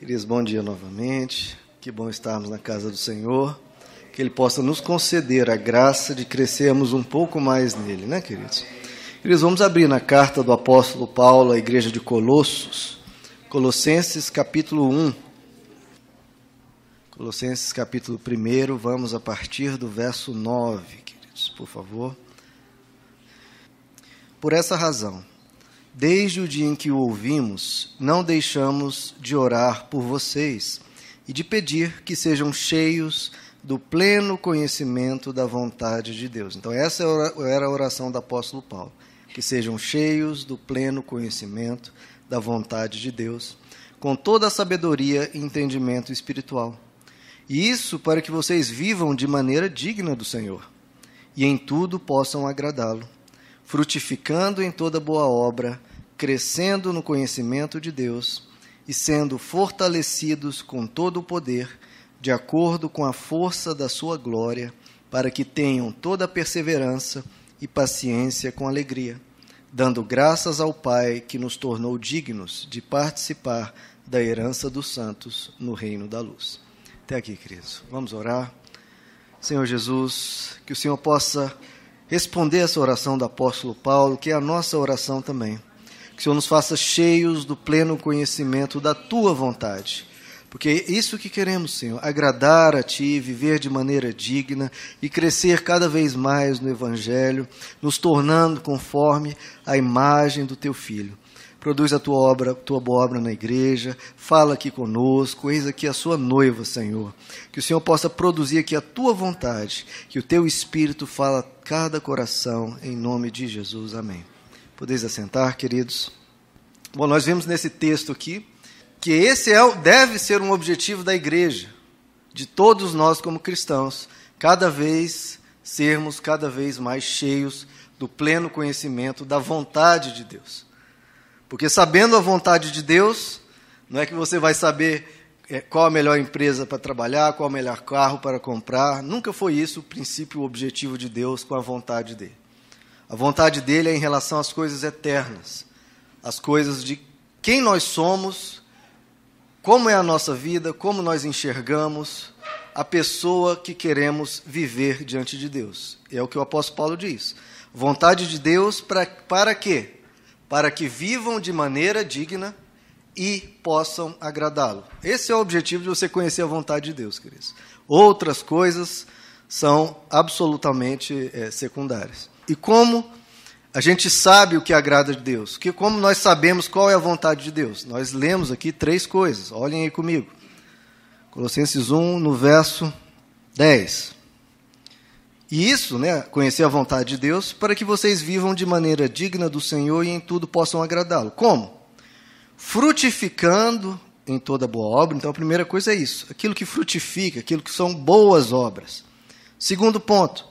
Queridos, bom dia novamente. Que bom estarmos na casa do Senhor. Que Ele possa nos conceder a graça de crescermos um pouco mais nele, né, queridos? Queridos, vamos abrir na carta do apóstolo Paulo à igreja de Colossos, Colossenses capítulo 1. Colossenses capítulo 1, vamos a partir do verso 9, queridos, por favor. Por essa razão, Desde o dia em que o ouvimos, não deixamos de orar por vocês e de pedir que sejam cheios do pleno conhecimento da vontade de Deus. Então, essa era a oração do apóstolo Paulo. Que sejam cheios do pleno conhecimento da vontade de Deus, com toda a sabedoria e entendimento espiritual. E isso para que vocês vivam de maneira digna do Senhor e em tudo possam agradá-lo frutificando em toda boa obra, crescendo no conhecimento de Deus e sendo fortalecidos com todo o poder, de acordo com a força da sua glória, para que tenham toda a perseverança e paciência com alegria, dando graças ao Pai que nos tornou dignos de participar da herança dos santos no reino da luz. Até aqui, queridos. Vamos orar. Senhor Jesus, que o Senhor possa responder essa oração do apóstolo Paulo, que é a nossa oração também. Que o Senhor nos faça cheios do pleno conhecimento da tua vontade. Porque é isso que queremos, Senhor, agradar a Ti, viver de maneira digna e crescer cada vez mais no Evangelho, nos tornando conforme a imagem do Teu Filho. Produz a tua obra, tua boa obra na igreja, fala aqui conosco, eis aqui a sua noiva, Senhor. Que o Senhor possa produzir aqui a tua vontade, que o teu espírito fala a cada coração, em nome de Jesus. Amém. Podeis assentar, queridos. Bom, nós vimos nesse texto aqui que esse é, deve ser um objetivo da igreja, de todos nós como cristãos, cada vez sermos cada vez mais cheios do pleno conhecimento da vontade de Deus. Porque sabendo a vontade de Deus, não é que você vai saber é, qual a melhor empresa para trabalhar, qual o melhor carro para comprar. Nunca foi isso o princípio, o objetivo de Deus com a vontade dele. A vontade dele é em relação às coisas eternas, as coisas de quem nós somos, como é a nossa vida, como nós enxergamos a pessoa que queremos viver diante de Deus. É o que o apóstolo Paulo diz. Vontade de Deus para, para quê? para que vivam de maneira digna e possam agradá-lo. Esse é o objetivo de você conhecer a vontade de Deus, queridos. Outras coisas são absolutamente é, secundárias. E como a gente sabe o que agrada de Deus? Que como nós sabemos qual é a vontade de Deus? Nós lemos aqui três coisas. Olhem aí comigo. Colossenses 1, no verso 10. E isso, né, conhecer a vontade de Deus, para que vocês vivam de maneira digna do Senhor e em tudo possam agradá-lo. Como? Frutificando em toda boa obra. Então, a primeira coisa é isso: aquilo que frutifica, aquilo que são boas obras. Segundo ponto,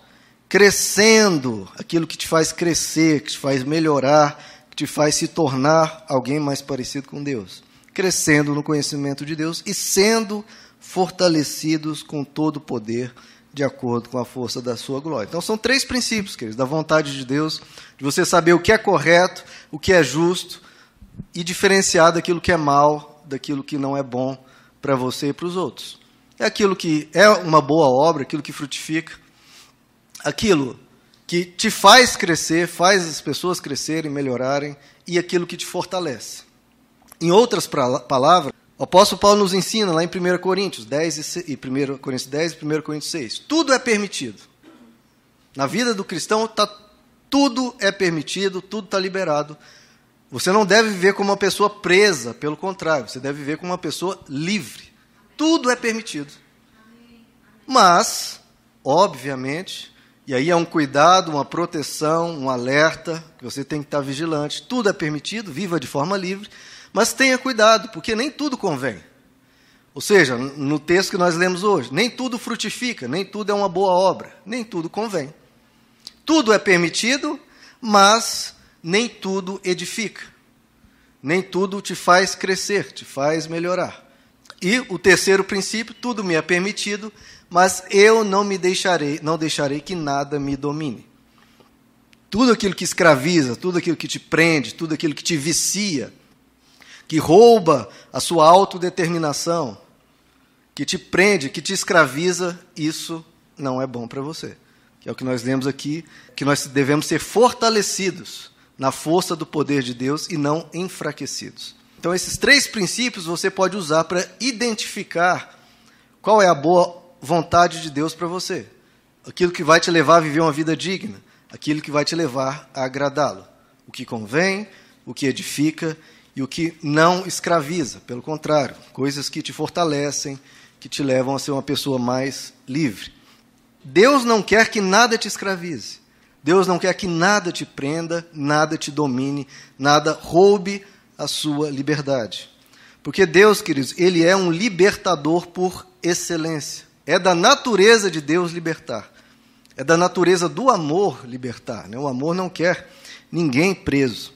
crescendo, aquilo que te faz crescer, que te faz melhorar, que te faz se tornar alguém mais parecido com Deus. Crescendo no conhecimento de Deus e sendo fortalecidos com todo o poder de acordo com a força da sua glória. Então são três princípios, queridos, da vontade de Deus, de você saber o que é correto, o que é justo e diferenciar daquilo que é mal, daquilo que não é bom para você e para os outros. É aquilo que é uma boa obra, aquilo que frutifica, aquilo que te faz crescer, faz as pessoas crescerem, melhorarem e aquilo que te fortalece. Em outras palavras, o apóstolo Paulo nos ensina lá em 1 Coríntios 10 e 1 Coríntios 10 e 1 Coríntios 6. Tudo é permitido. Na vida do cristão, tá, tudo é permitido, tudo está liberado. Você não deve viver como uma pessoa presa, pelo contrário, você deve viver como uma pessoa livre. Tudo é permitido. Mas, obviamente, e aí é um cuidado, uma proteção, um alerta, que você tem que estar vigilante. Tudo é permitido, viva de forma livre, mas tenha cuidado, porque nem tudo convém. Ou seja, no texto que nós lemos hoje, nem tudo frutifica, nem tudo é uma boa obra, nem tudo convém. Tudo é permitido, mas nem tudo edifica. Nem tudo te faz crescer, te faz melhorar. E o terceiro princípio, tudo me é permitido, mas eu não me deixarei, não deixarei que nada me domine. Tudo aquilo que escraviza, tudo aquilo que te prende, tudo aquilo que te vicia, que rouba a sua autodeterminação, que te prende, que te escraviza, isso não é bom para você. Que é o que nós lemos aqui, que nós devemos ser fortalecidos na força do poder de Deus e não enfraquecidos. Então, esses três princípios você pode usar para identificar qual é a boa vontade de Deus para você. Aquilo que vai te levar a viver uma vida digna, aquilo que vai te levar a agradá-lo. O que convém, o que edifica e o que não escraviza, pelo contrário, coisas que te fortalecem, que te levam a ser uma pessoa mais livre. Deus não quer que nada te escravize. Deus não quer que nada te prenda, nada te domine, nada roube a sua liberdade. Porque Deus, queridos, Ele é um libertador por excelência. É da natureza de Deus libertar. É da natureza do amor libertar. Né? O amor não quer ninguém preso.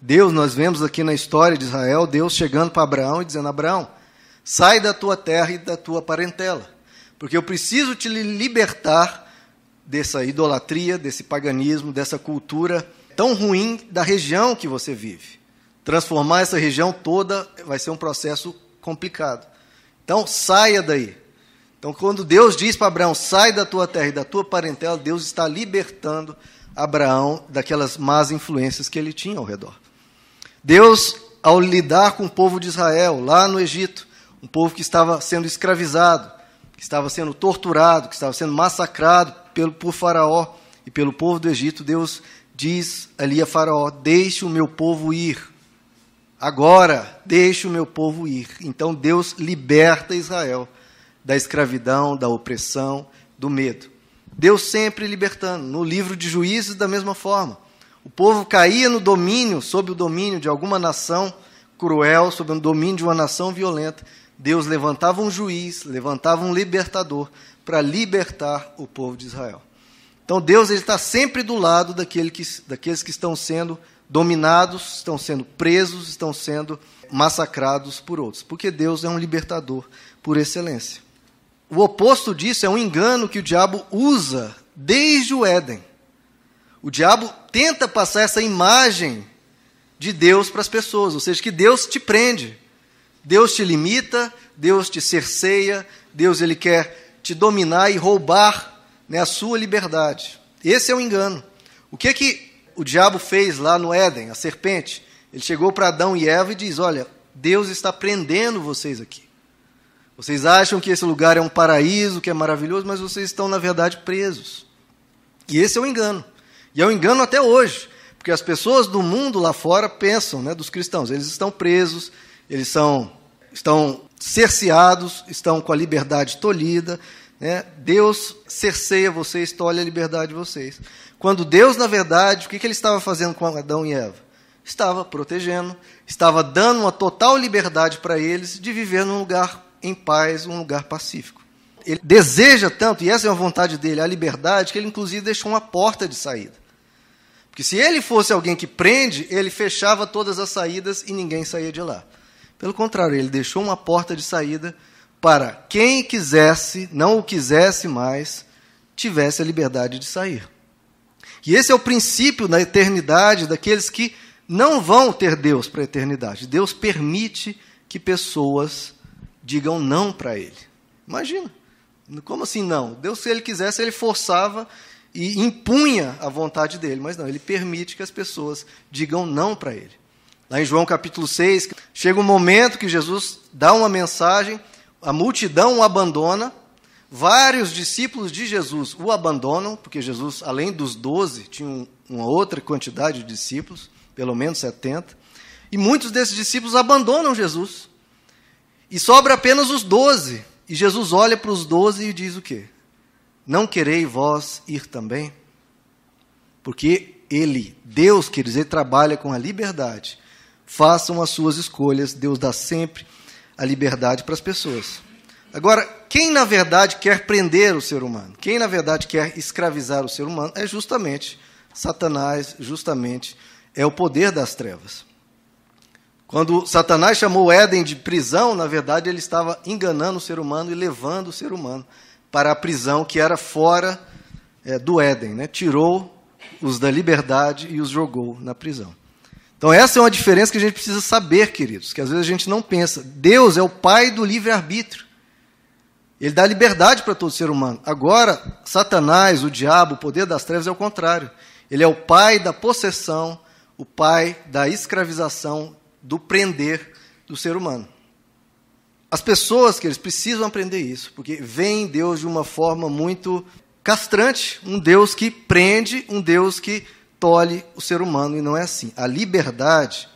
Deus, nós vemos aqui na história de Israel, Deus chegando para Abraão e dizendo: Abraão, sai da tua terra e da tua parentela, porque eu preciso te libertar dessa idolatria, desse paganismo, dessa cultura tão ruim da região que você vive. Transformar essa região toda vai ser um processo complicado. Então, saia daí. Então, quando Deus diz para Abraão, sai da tua terra e da tua parentela, Deus está libertando Abraão daquelas más influências que ele tinha ao redor. Deus, ao lidar com o povo de Israel, lá no Egito, um povo que estava sendo escravizado, que estava sendo torturado, que estava sendo massacrado pelo, por Faraó e pelo povo do Egito, Deus diz ali a Faraó: Deixe o meu povo ir. Agora, deixe o meu povo ir. Então Deus liberta Israel da escravidão, da opressão, do medo. Deus sempre libertando. No livro de Juízes, da mesma forma. O povo caía no domínio, sob o domínio de alguma nação cruel, sob o domínio de uma nação violenta. Deus levantava um juiz, levantava um libertador para libertar o povo de Israel. Então Deus está sempre do lado daquele que, daqueles que estão sendo dominados, estão sendo presos, estão sendo massacrados por outros, porque Deus é um libertador por excelência. O oposto disso é um engano que o diabo usa desde o Éden. O diabo tenta passar essa imagem de Deus para as pessoas, ou seja, que Deus te prende, Deus te limita, Deus te cerceia, Deus ele quer te dominar e roubar né, a sua liberdade. Esse é o engano. O que que o diabo fez lá no Éden, a serpente? Ele chegou para Adão e Eva e diz: Olha, Deus está prendendo vocês aqui. Vocês acham que esse lugar é um paraíso, que é maravilhoso, mas vocês estão, na verdade, presos. E esse é o engano. E é um engano até hoje, porque as pessoas do mundo lá fora pensam, né, dos cristãos, eles estão presos, eles são, estão cerceados, estão com a liberdade tolhida. Né? Deus cerceia vocês, tolhe a liberdade de vocês. Quando Deus, na verdade, o que, que ele estava fazendo com Adão e Eva? Estava protegendo, estava dando uma total liberdade para eles de viver num lugar em paz, um lugar pacífico ele deseja tanto, e essa é a vontade dele, a liberdade, que ele inclusive deixou uma porta de saída. Porque se ele fosse alguém que prende, ele fechava todas as saídas e ninguém saía de lá. Pelo contrário, ele deixou uma porta de saída para quem quisesse, não o quisesse mais, tivesse a liberdade de sair. E esse é o princípio na eternidade daqueles que não vão ter Deus para a eternidade. Deus permite que pessoas digam não para Ele. Imagina. Como assim não? Deus, se ele quisesse, ele forçava e impunha a vontade dele, mas não, ele permite que as pessoas digam não para ele. Lá em João capítulo 6, chega um momento que Jesus dá uma mensagem, a multidão o abandona, vários discípulos de Jesus o abandonam, porque Jesus, além dos doze, tinha uma outra quantidade de discípulos, pelo menos 70, e muitos desses discípulos abandonam Jesus. E sobra apenas os doze, e Jesus olha para os doze e diz o quê? Não querei vós ir também? Porque ele, Deus, quer dizer, trabalha com a liberdade. Façam as suas escolhas, Deus dá sempre a liberdade para as pessoas. Agora, quem na verdade quer prender o ser humano, quem na verdade quer escravizar o ser humano, é justamente Satanás, justamente é o poder das trevas. Quando Satanás chamou Éden de prisão, na verdade ele estava enganando o ser humano e levando o ser humano para a prisão que era fora é, do Éden. Né? Tirou os da liberdade e os jogou na prisão. Então, essa é uma diferença que a gente precisa saber, queridos, que às vezes a gente não pensa. Deus é o pai do livre-arbítrio. Ele dá liberdade para todo ser humano. Agora, Satanás, o diabo, o poder das trevas é o contrário. Ele é o pai da possessão, o pai da escravização, do prender do ser humano. As pessoas que eles precisam aprender isso, porque veem Deus de uma forma muito castrante, um Deus que prende, um Deus que tolhe o ser humano, e não é assim. A liberdade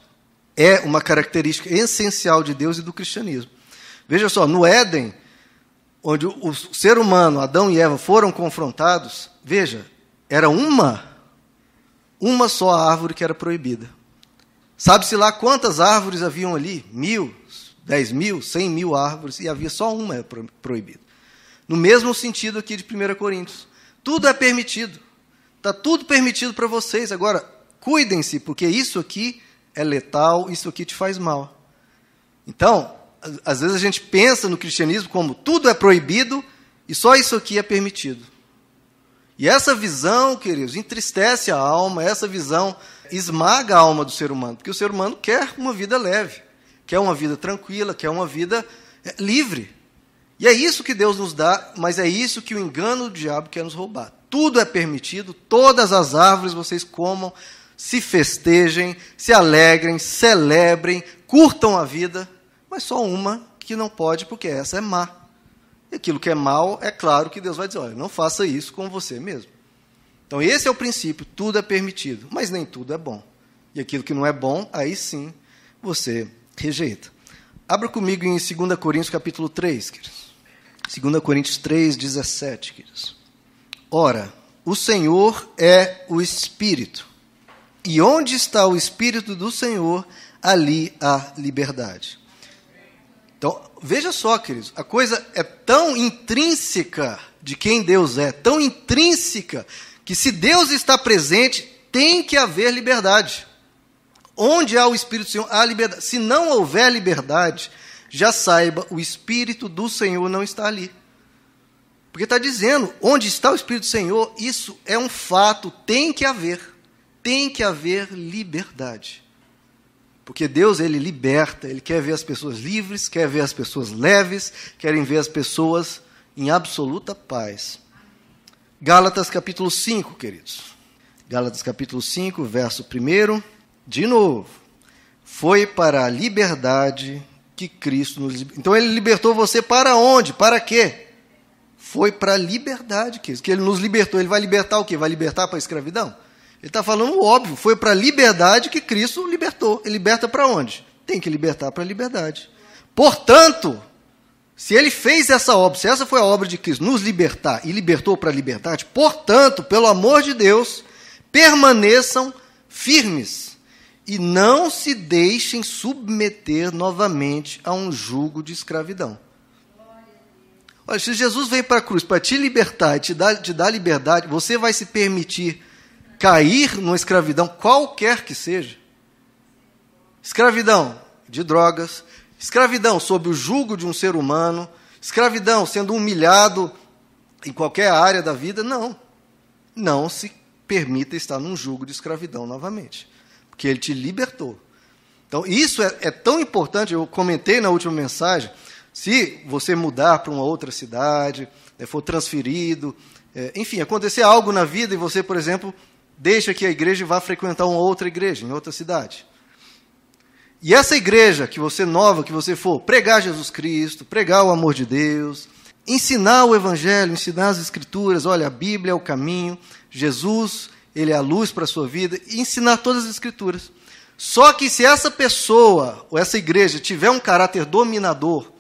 é uma característica essencial de Deus e do cristianismo. Veja só, no Éden, onde o ser humano, Adão e Eva, foram confrontados, veja, era uma, uma só árvore que era proibida. Sabe-se lá quantas árvores haviam ali? Mil, dez mil, cem mil árvores, e havia só uma proibida. No mesmo sentido aqui de 1 Coríntios. Tudo é permitido. Está tudo permitido para vocês. Agora, cuidem-se, porque isso aqui é letal, isso aqui te faz mal. Então, às vezes a gente pensa no cristianismo como tudo é proibido e só isso aqui é permitido. E essa visão, queridos, entristece a alma, essa visão esmaga a alma do ser humano, porque o ser humano quer uma vida leve, quer uma vida tranquila, quer uma vida é, livre. E é isso que Deus nos dá, mas é isso que o engano do diabo quer nos roubar tudo é permitido, todas as árvores vocês comam, se festejem, se alegrem, celebrem, curtam a vida, mas só uma que não pode, porque essa é má. E aquilo que é mal, é claro que Deus vai dizer: olha, não faça isso com você mesmo. Então, esse é o princípio: tudo é permitido, mas nem tudo é bom. E aquilo que não é bom, aí sim você rejeita. Abra comigo em 2 Coríntios capítulo 3, queridos. 2 Coríntios 3, 17, queridos. Ora, o Senhor é o Espírito. E onde está o Espírito do Senhor, ali há liberdade. Então, veja só, queridos, a coisa é tão intrínseca de quem Deus é, tão intrínseca, que se Deus está presente, tem que haver liberdade. Onde há o Espírito do Senhor, há liberdade. Se não houver liberdade, já saiba, o Espírito do Senhor não está ali. Porque está dizendo, onde está o Espírito do Senhor, isso é um fato, tem que haver. Tem que haver liberdade. Porque Deus, ele liberta, ele quer ver as pessoas livres, quer ver as pessoas leves, querem ver as pessoas em absoluta paz. Gálatas capítulo 5, queridos. Gálatas capítulo 5, verso 1. De novo. Foi para a liberdade que Cristo nos libertou. Então ele libertou você para onde? Para quê? foi para a liberdade, que, que ele nos libertou. Ele vai libertar o quê? Vai libertar para a escravidão? Ele está falando o óbvio, foi para a liberdade que Cristo libertou. Ele liberta para onde? Tem que libertar para a liberdade. Portanto, se ele fez essa obra, se essa foi a obra de Cristo, nos libertar e libertou para a liberdade, portanto, pelo amor de Deus, permaneçam firmes e não se deixem submeter novamente a um jugo de escravidão. Olha, se Jesus veio para a cruz para te libertar e te dar, te dar liberdade, você vai se permitir cair numa escravidão, qualquer que seja. Escravidão de drogas, escravidão sob o jugo de um ser humano, escravidão sendo humilhado em qualquer área da vida, não. Não se permita estar num jugo de escravidão novamente, porque ele te libertou. Então, isso é, é tão importante, eu comentei na última mensagem, se você mudar para uma outra cidade, né, for transferido, é, enfim, acontecer algo na vida e você, por exemplo, deixa que a igreja vá frequentar uma outra igreja em outra cidade. E essa igreja que você nova, que você for, pregar Jesus Cristo, pregar o amor de Deus, ensinar o evangelho, ensinar as escrituras, olha, a Bíblia é o caminho, Jesus, ele é a luz para a sua vida, e ensinar todas as escrituras. Só que se essa pessoa, ou essa igreja, tiver um caráter dominador,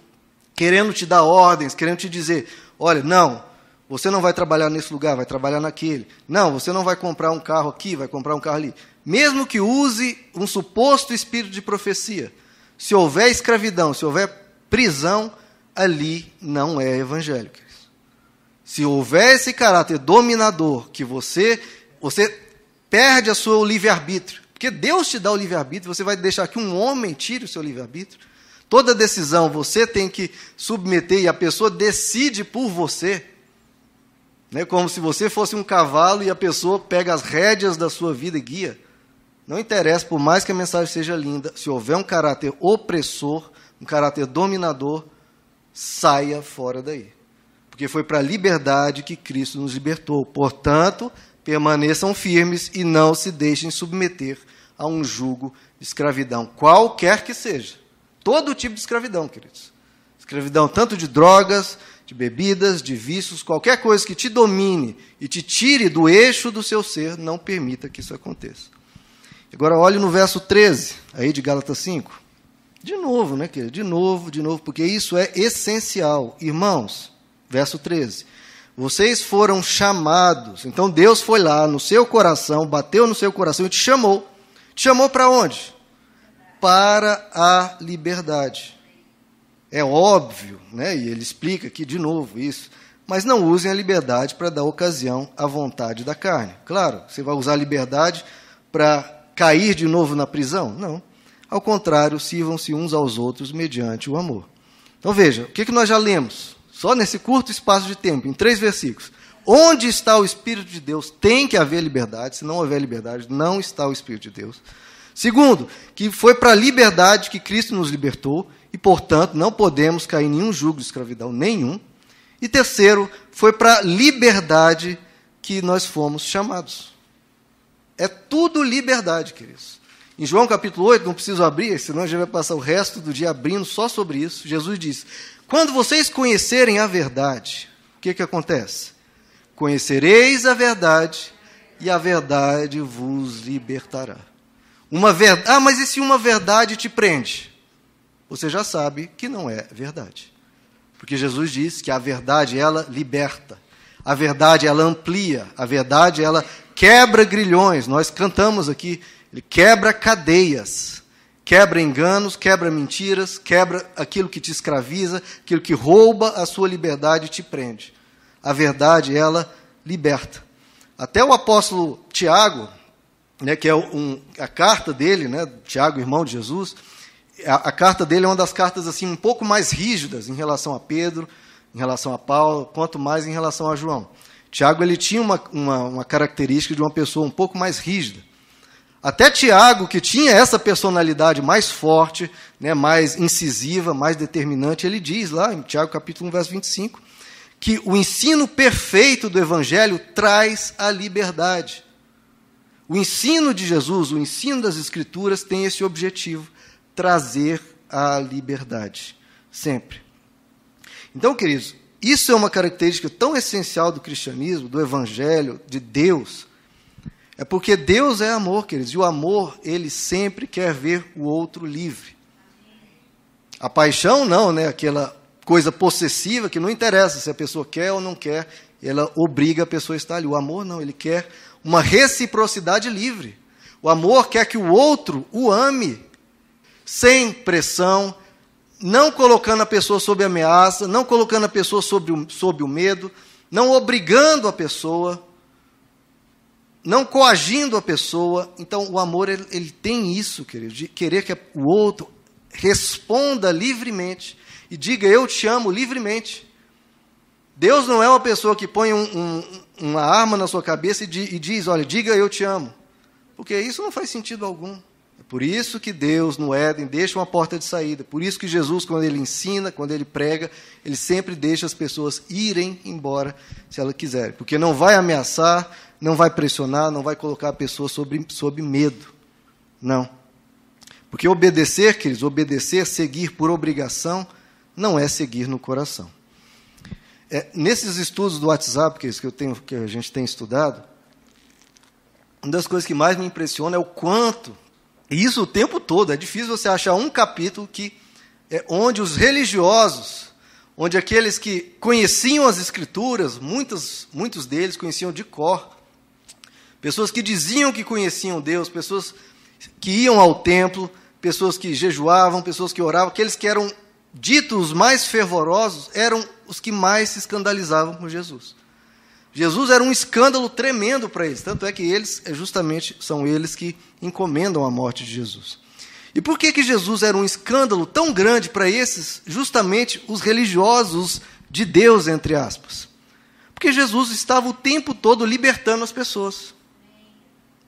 querendo te dar ordens, querendo te dizer: olha, não, você não vai trabalhar nesse lugar, vai trabalhar naquele. Não, você não vai comprar um carro aqui, vai comprar um carro ali. Mesmo que use um suposto espírito de profecia, se houver escravidão, se houver prisão, ali não é evangélico. Se houver esse caráter dominador, que você, você perde a sua livre-arbítrio, porque Deus te dá o livre-arbítrio, você vai deixar que um homem tire o seu livre-arbítrio? Toda decisão você tem que submeter e a pessoa decide por você. Né? Como se você fosse um cavalo e a pessoa pega as rédeas da sua vida e guia. Não interessa, por mais que a mensagem seja linda, se houver um caráter opressor, um caráter dominador, saia fora daí. Porque foi para a liberdade que Cristo nos libertou. Portanto, permaneçam firmes e não se deixem submeter a um jugo de escravidão, qualquer que seja. Todo tipo de escravidão, queridos. Escravidão tanto de drogas, de bebidas, de vícios, qualquer coisa que te domine e te tire do eixo do seu ser, não permita que isso aconteça. Agora olhe no verso 13, aí de Gálatas 5. De novo, né, querido? De novo, de novo, porque isso é essencial. Irmãos, verso 13. Vocês foram chamados. Então Deus foi lá no seu coração, bateu no seu coração e te chamou. Te chamou para onde? Para a liberdade. É óbvio, né? E ele explica aqui de novo isso. Mas não usem a liberdade para dar ocasião à vontade da carne. Claro, você vai usar a liberdade para cair de novo na prisão? Não. Ao contrário, sirvam-se uns aos outros mediante o amor. Então veja, o que, que nós já lemos? Só nesse curto espaço de tempo, em três versículos. Onde está o Espírito de Deus? Tem que haver liberdade. Se não houver liberdade, não está o Espírito de Deus. Segundo, que foi para a liberdade que Cristo nos libertou e, portanto, não podemos cair em nenhum jugo de escravidão nenhum. E terceiro, foi para a liberdade que nós fomos chamados. É tudo liberdade, queridos. Em João capítulo 8, não preciso abrir, senão a gente vai passar o resto do dia abrindo só sobre isso. Jesus diz: Quando vocês conhecerem a verdade, o que, que acontece? Conhecereis a verdade e a verdade vos libertará. Uma verdade. Ah, mas e se uma verdade te prende? Você já sabe que não é verdade. Porque Jesus diz que a verdade ela liberta. A verdade ela amplia, a verdade ela quebra grilhões. Nós cantamos aqui, ele quebra cadeias, quebra enganos, quebra mentiras, quebra aquilo que te escraviza, aquilo que rouba a sua liberdade e te prende. A verdade, ela liberta. Até o apóstolo Tiago, né, que é um, a carta dele, né, Tiago, irmão de Jesus, a, a, carta dele é uma das cartas assim um pouco mais rígidas em relação a Pedro, em relação a Paulo, quanto mais em relação a João. Tiago ele tinha uma, uma, uma característica de uma pessoa um pouco mais rígida. Até Tiago, que tinha essa personalidade mais forte, né, mais incisiva, mais determinante, ele diz lá em Tiago capítulo 1, verso 25, que o ensino perfeito do Evangelho traz a liberdade. O ensino de Jesus, o ensino das Escrituras tem esse objetivo, trazer a liberdade, sempre. Então, queridos, isso é uma característica tão essencial do cristianismo, do evangelho, de Deus. É porque Deus é amor, queridos, e o amor, ele sempre quer ver o outro livre. A paixão não, né? Aquela coisa possessiva que não interessa se a pessoa quer ou não quer, ela obriga a pessoa a estar ali. O amor não, ele quer uma reciprocidade livre. O amor quer que o outro o ame sem pressão, não colocando a pessoa sob ameaça, não colocando a pessoa sob o, sob o medo, não obrigando a pessoa, não coagindo a pessoa. Então, o amor, ele, ele tem isso, querido, de querer que o outro responda livremente e diga eu te amo livremente. Deus não é uma pessoa que põe um, um, uma arma na sua cabeça e, di, e diz, olha, diga eu te amo. Porque isso não faz sentido algum. Por isso que Deus no Éden deixa uma porta de saída. Por isso que Jesus, quando ele ensina, quando ele prega, ele sempre deixa as pessoas irem embora se elas quiserem. Porque não vai ameaçar, não vai pressionar, não vai colocar a pessoa sob, sob medo. Não. Porque obedecer, queridos, obedecer, seguir por obrigação, não é seguir no coração. É, nesses estudos do WhatsApp que, eu tenho, que a gente tem estudado, uma das coisas que mais me impressiona é o quanto e isso o tempo todo. É difícil você achar um capítulo que é onde os religiosos, onde aqueles que conheciam as escrituras, muitos, muitos deles conheciam de cor, pessoas que diziam que conheciam Deus, pessoas que iam ao templo, pessoas que jejuavam, pessoas que oravam, aqueles que eram ditos mais fervorosos eram os que mais se escandalizavam com Jesus. Jesus era um escândalo tremendo para eles, tanto é que eles, é justamente, são eles que encomendam a morte de Jesus. E por que, que Jesus era um escândalo tão grande para esses, justamente os religiosos de Deus, entre aspas? Porque Jesus estava o tempo todo libertando as pessoas.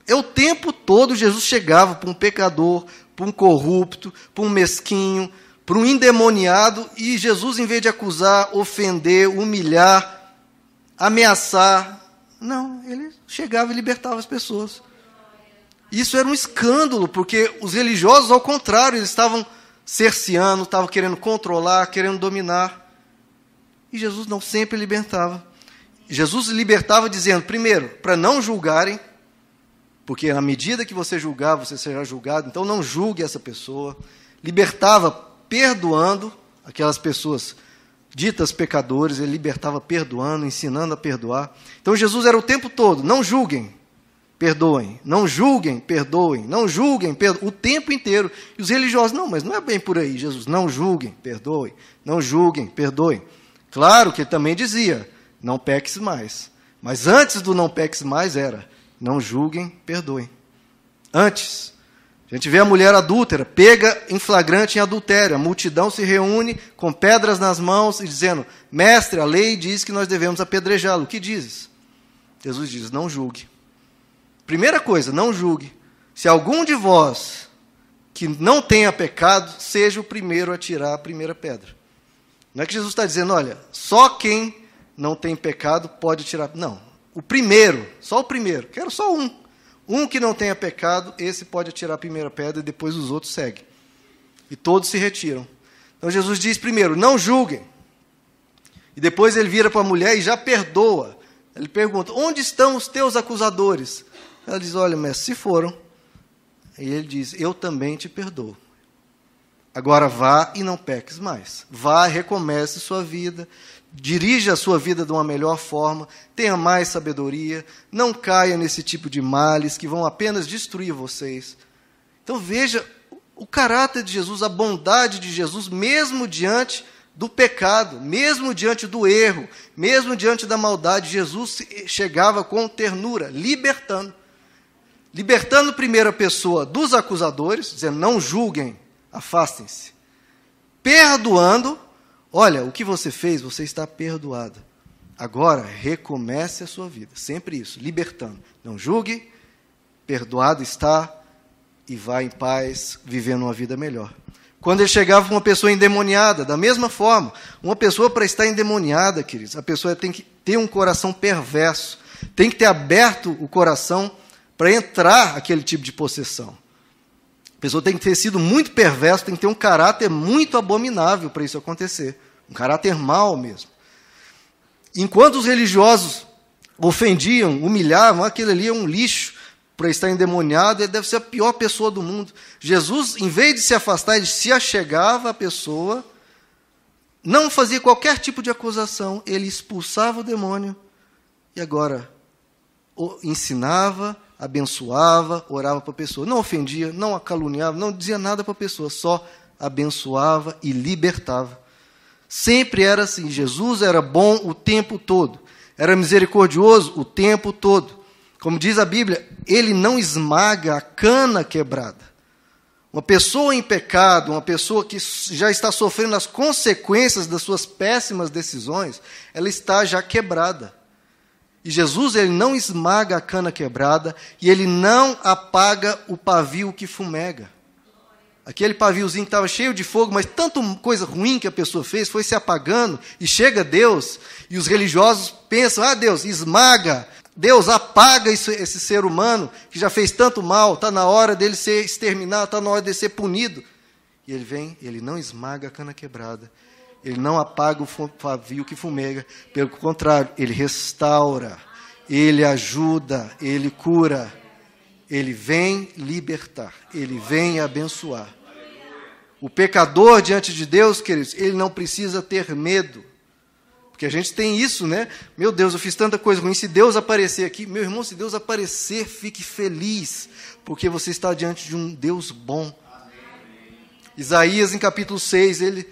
É o tempo todo Jesus chegava para um pecador, para um corrupto, para um mesquinho, para um endemoniado, e Jesus, em vez de acusar, ofender, humilhar, ameaçar, não, ele chegava e libertava as pessoas. Isso era um escândalo, porque os religiosos, ao contrário, eles estavam cerceando, estavam querendo controlar, querendo dominar. E Jesus não sempre libertava. Jesus libertava dizendo, primeiro, para não julgarem, porque à medida que você julgar, você será julgado, então não julgue essa pessoa. Libertava perdoando aquelas pessoas ditas pecadores, ele libertava perdoando, ensinando a perdoar. Então Jesus era o tempo todo, não julguem, perdoem, não julguem, perdoem, não julguem, perdoem, o tempo inteiro. E os religiosos, não, mas não é bem por aí, Jesus, não julguem, perdoem, não julguem, perdoem. Claro que ele também dizia, não peques mais. Mas antes do não peques mais era, não julguem, perdoem. Antes, a gente vê a mulher adúltera, pega em flagrante em adultério. A multidão se reúne com pedras nas mãos e dizendo: Mestre, a lei diz que nós devemos apedrejá-lo. O que dizes? Jesus diz: Não julgue. Primeira coisa, não julgue. Se algum de vós que não tenha pecado, seja o primeiro a tirar a primeira pedra. Não é que Jesus está dizendo, olha, só quem não tem pecado pode tirar. Não, o primeiro, só o primeiro, quero só um. Um que não tenha pecado, esse pode tirar a primeira pedra e depois os outros seguem. E todos se retiram. Então Jesus diz primeiro: não julguem. E depois ele vira para a mulher e já perdoa. Ele pergunta: onde estão os teus acusadores? Ela diz: olha, mestre, se foram. E ele diz: eu também te perdoo. Agora vá e não peques mais. Vá, recomece sua vida, dirija a sua vida de uma melhor forma, tenha mais sabedoria, não caia nesse tipo de males que vão apenas destruir vocês. Então veja o caráter de Jesus, a bondade de Jesus, mesmo diante do pecado, mesmo diante do erro, mesmo diante da maldade, Jesus chegava com ternura, libertando. Libertando primeiro a pessoa dos acusadores, dizendo: não julguem, afastem-se. Perdoando Olha, o que você fez, você está perdoado. Agora, recomece a sua vida. Sempre isso, libertando. Não julgue, perdoado está e vá em paz, vivendo uma vida melhor. Quando ele chegava uma pessoa endemoniada, da mesma forma, uma pessoa para estar endemoniada, queridos, a pessoa tem que ter um coração perverso, tem que ter aberto o coração para entrar aquele tipo de possessão. A pessoa tem que ter sido muito perverso, tem que ter um caráter muito abominável para isso acontecer um caráter mau mesmo. Enquanto os religiosos ofendiam, humilhavam, aquele ali é um lixo para estar endemoniado, ele deve ser a pior pessoa do mundo. Jesus, em vez de se afastar, ele se achegava à pessoa, não fazia qualquer tipo de acusação, ele expulsava o demônio e agora ensinava, abençoava, orava para a pessoa. Não ofendia, não a caluniava, não dizia nada para a pessoa, só abençoava e libertava. Sempre era assim. Jesus era bom o tempo todo. Era misericordioso o tempo todo. Como diz a Bíblia, ele não esmaga a cana quebrada. Uma pessoa em pecado, uma pessoa que já está sofrendo as consequências das suas péssimas decisões, ela está já quebrada. E Jesus ele não esmaga a cana quebrada e ele não apaga o pavio que fumega. Aquele paviozinho que estava cheio de fogo, mas tanta coisa ruim que a pessoa fez foi se apagando, e chega Deus, e os religiosos pensam: ah, Deus, esmaga, Deus apaga esse, esse ser humano que já fez tanto mal, está na hora dele ser exterminado, está na hora de ser punido. E ele vem, ele não esmaga a cana quebrada, ele não apaga o pavio que fumega, pelo contrário, ele restaura, ele ajuda, ele cura. Ele vem libertar, ele vem abençoar. O pecador diante de Deus, queridos, ele não precisa ter medo. Porque a gente tem isso, né? Meu Deus, eu fiz tanta coisa ruim. Se Deus aparecer aqui, meu irmão, se Deus aparecer, fique feliz, porque você está diante de um Deus bom. Isaías, em capítulo 6, ele,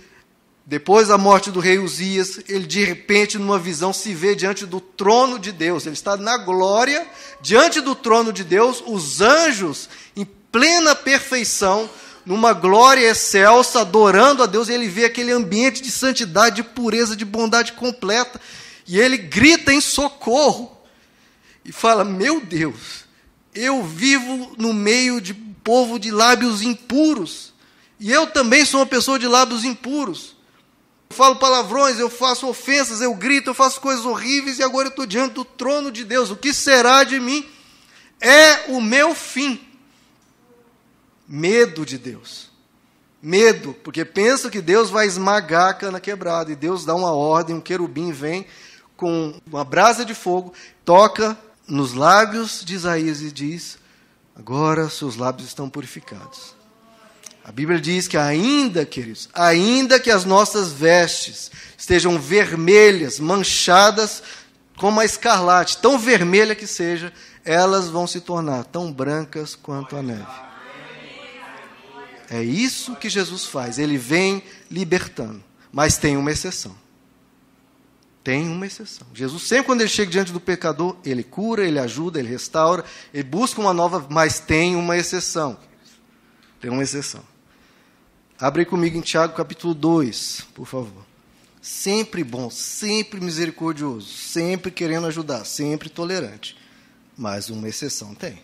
depois da morte do rei Uzias, ele de repente, numa visão, se vê diante do trono de Deus. Ele está na glória, diante do trono de Deus, os anjos, em plena perfeição, numa glória excelsa, adorando a Deus, ele vê aquele ambiente de santidade, de pureza, de bondade completa, e ele grita em socorro e fala: Meu Deus, eu vivo no meio de povo de lábios impuros. E eu também sou uma pessoa de lábios impuros. Falo palavrões, eu faço ofensas, eu grito, eu faço coisas horríveis e agora eu estou diante do trono de Deus. O que será de mim? É o meu fim. Medo de Deus. Medo, porque penso que Deus vai esmagar a cana quebrada. E Deus dá uma ordem, um querubim vem com uma brasa de fogo, toca nos lábios de Isaías e diz: Agora seus lábios estão purificados. A Bíblia diz que ainda, queridos, ainda que as nossas vestes estejam vermelhas, manchadas como a escarlate, tão vermelha que seja, elas vão se tornar tão brancas quanto a neve. É isso que Jesus faz. Ele vem libertando. Mas tem uma exceção. Tem uma exceção. Jesus, sempre quando ele chega diante do pecador, ele cura, ele ajuda, ele restaura, ele busca uma nova, mas tem uma exceção. Tem uma exceção. Abre comigo em Tiago capítulo 2, por favor. Sempre bom, sempre misericordioso, sempre querendo ajudar, sempre tolerante. Mas uma exceção tem.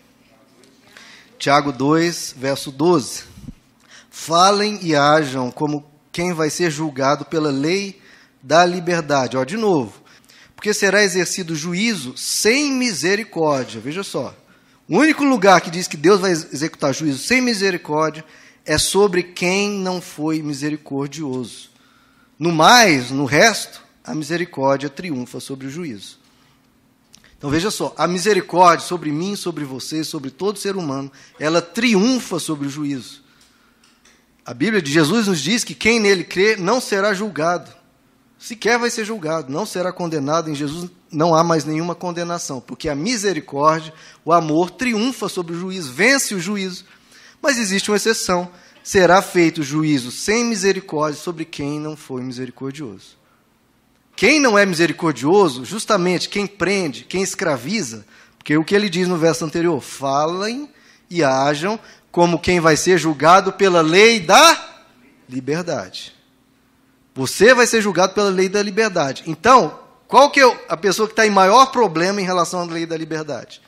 Tiago 2, verso 12. Falem e ajam como quem vai ser julgado pela lei da liberdade. Ó, de novo. Porque será exercido juízo sem misericórdia. Veja só. O único lugar que diz que Deus vai executar juízo sem misericórdia é sobre quem não foi misericordioso. No mais, no resto, a misericórdia triunfa sobre o juízo. Então veja só, a misericórdia sobre mim, sobre você, sobre todo ser humano, ela triunfa sobre o juízo. A Bíblia de Jesus nos diz que quem nele crê não será julgado sequer vai ser julgado, não será condenado. Em Jesus não há mais nenhuma condenação, porque a misericórdia, o amor triunfa sobre o juízo, vence o juízo. Mas existe uma exceção: será feito juízo sem misericórdia sobre quem não foi misericordioso. Quem não é misericordioso, justamente quem prende, quem escraviza, porque o que ele diz no verso anterior, falem e ajam como quem vai ser julgado pela lei da liberdade. Você vai ser julgado pela lei da liberdade. Então, qual que é a pessoa que está em maior problema em relação à lei da liberdade?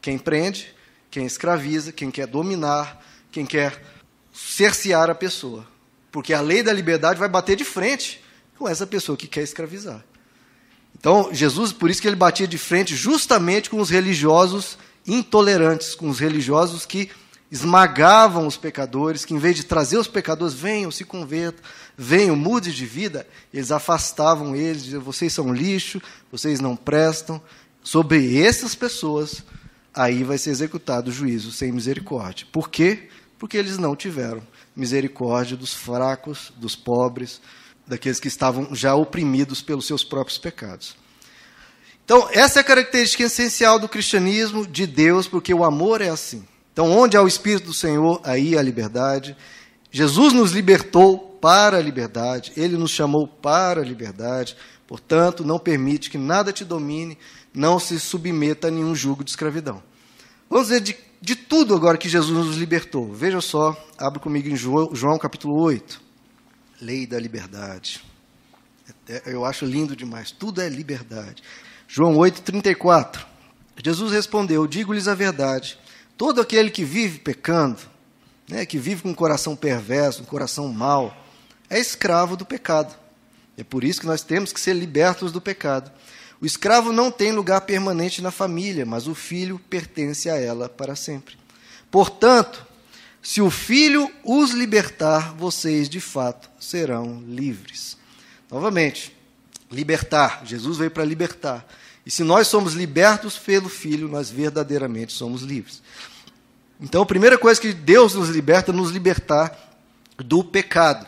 Quem prende, quem escraviza, quem quer dominar, quem quer cercear a pessoa. Porque a lei da liberdade vai bater de frente com essa pessoa que quer escravizar. Então, Jesus, por isso que ele batia de frente justamente com os religiosos intolerantes, com os religiosos que esmagavam os pecadores, que em vez de trazer os pecadores, venham, se convertam, venham, mude de vida, eles afastavam eles, diziam, vocês são lixo, vocês não prestam. Sobre essas pessoas, aí vai ser executado o juízo sem misericórdia. Por quê? Porque eles não tiveram misericórdia dos fracos, dos pobres, daqueles que estavam já oprimidos pelos seus próprios pecados. Então, essa é a característica essencial do cristianismo de Deus, porque o amor é assim. Então, onde há o Espírito do Senhor, aí há liberdade. Jesus nos libertou para a liberdade, ele nos chamou para a liberdade. Portanto, não permite que nada te domine, não se submeta a nenhum jugo de escravidão. Vamos ver de, de tudo agora que Jesus nos libertou. Veja só, abre comigo em João, João capítulo 8. Lei da liberdade. É, eu acho lindo demais. Tudo é liberdade. João 8, 34. Jesus respondeu: Digo-lhes a verdade Todo aquele que vive pecando, né, que vive com um coração perverso, um coração mau, é escravo do pecado. É por isso que nós temos que ser libertos do pecado. O escravo não tem lugar permanente na família, mas o filho pertence a ela para sempre. Portanto, se o filho os libertar, vocês de fato serão livres. Novamente, libertar. Jesus veio para libertar. E se nós somos libertos pelo Filho, nós verdadeiramente somos livres. Então, a primeira coisa que Deus nos liberta é nos libertar do pecado.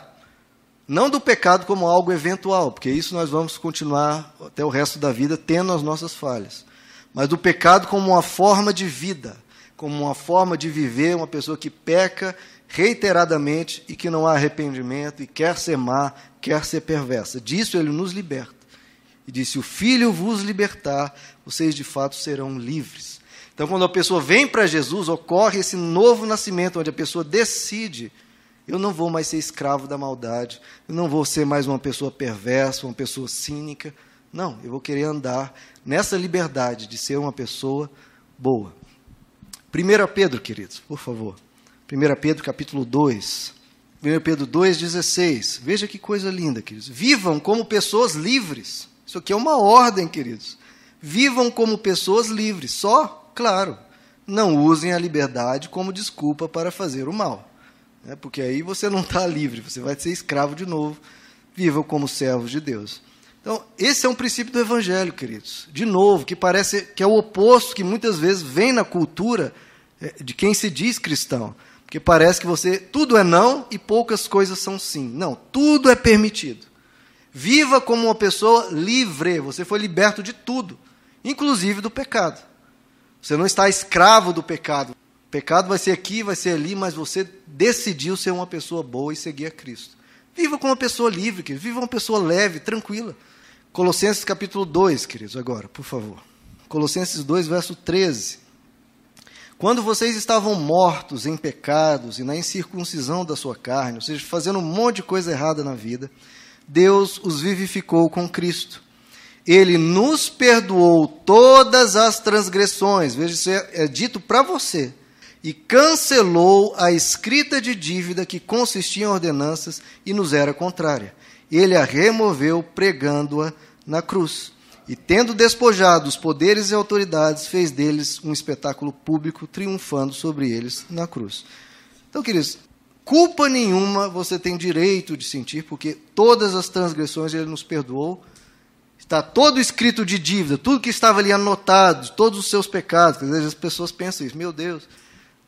Não do pecado como algo eventual, porque isso nós vamos continuar até o resto da vida tendo as nossas falhas. Mas do pecado como uma forma de vida, como uma forma de viver, uma pessoa que peca reiteradamente e que não há arrependimento e quer ser má, quer ser perversa. Disso ele nos liberta. E disse: O Filho vos libertar, vocês de fato serão livres. Então, quando a pessoa vem para Jesus, ocorre esse novo nascimento, onde a pessoa decide: eu não vou mais ser escravo da maldade, eu não vou ser mais uma pessoa perversa, uma pessoa cínica. Não, eu vou querer andar nessa liberdade de ser uma pessoa boa. 1 Pedro, queridos, por favor. 1 Pedro, capítulo 2. 1 Pedro 2,16. Veja que coisa linda, queridos. Vivam como pessoas livres. Isso aqui é uma ordem, queridos. Vivam como pessoas livres. Só, claro, não usem a liberdade como desculpa para fazer o mal. Né? Porque aí você não está livre, você vai ser escravo de novo. Vivam como servos de Deus. Então, esse é um princípio do Evangelho, queridos. De novo, que parece que é o oposto que muitas vezes vem na cultura é, de quem se diz cristão. Porque parece que você tudo é não e poucas coisas são sim. Não, tudo é permitido. Viva como uma pessoa livre. Você foi liberto de tudo, inclusive do pecado. Você não está escravo do pecado. Pecado vai ser aqui, vai ser ali, mas você decidiu ser uma pessoa boa e seguir a Cristo. Viva como uma pessoa livre, querido. viva uma pessoa leve, tranquila. Colossenses capítulo 2, queridos, agora, por favor. Colossenses 2, verso 13. Quando vocês estavam mortos em pecados e na incircuncisão da sua carne, ou seja, fazendo um monte de coisa errada na vida, Deus os vivificou com Cristo. Ele nos perdoou todas as transgressões, veja, isso é, é dito para você, e cancelou a escrita de dívida que consistia em ordenanças e nos era contrária ele a removeu pregando-a na cruz. E tendo despojado os poderes e autoridades, fez deles um espetáculo público, triunfando sobre eles na cruz. Então, queridos, culpa nenhuma você tem direito de sentir, porque todas as transgressões ele nos perdoou. Está todo escrito de dívida, tudo que estava ali anotado, todos os seus pecados. Às vezes as pessoas pensam isso, meu Deus,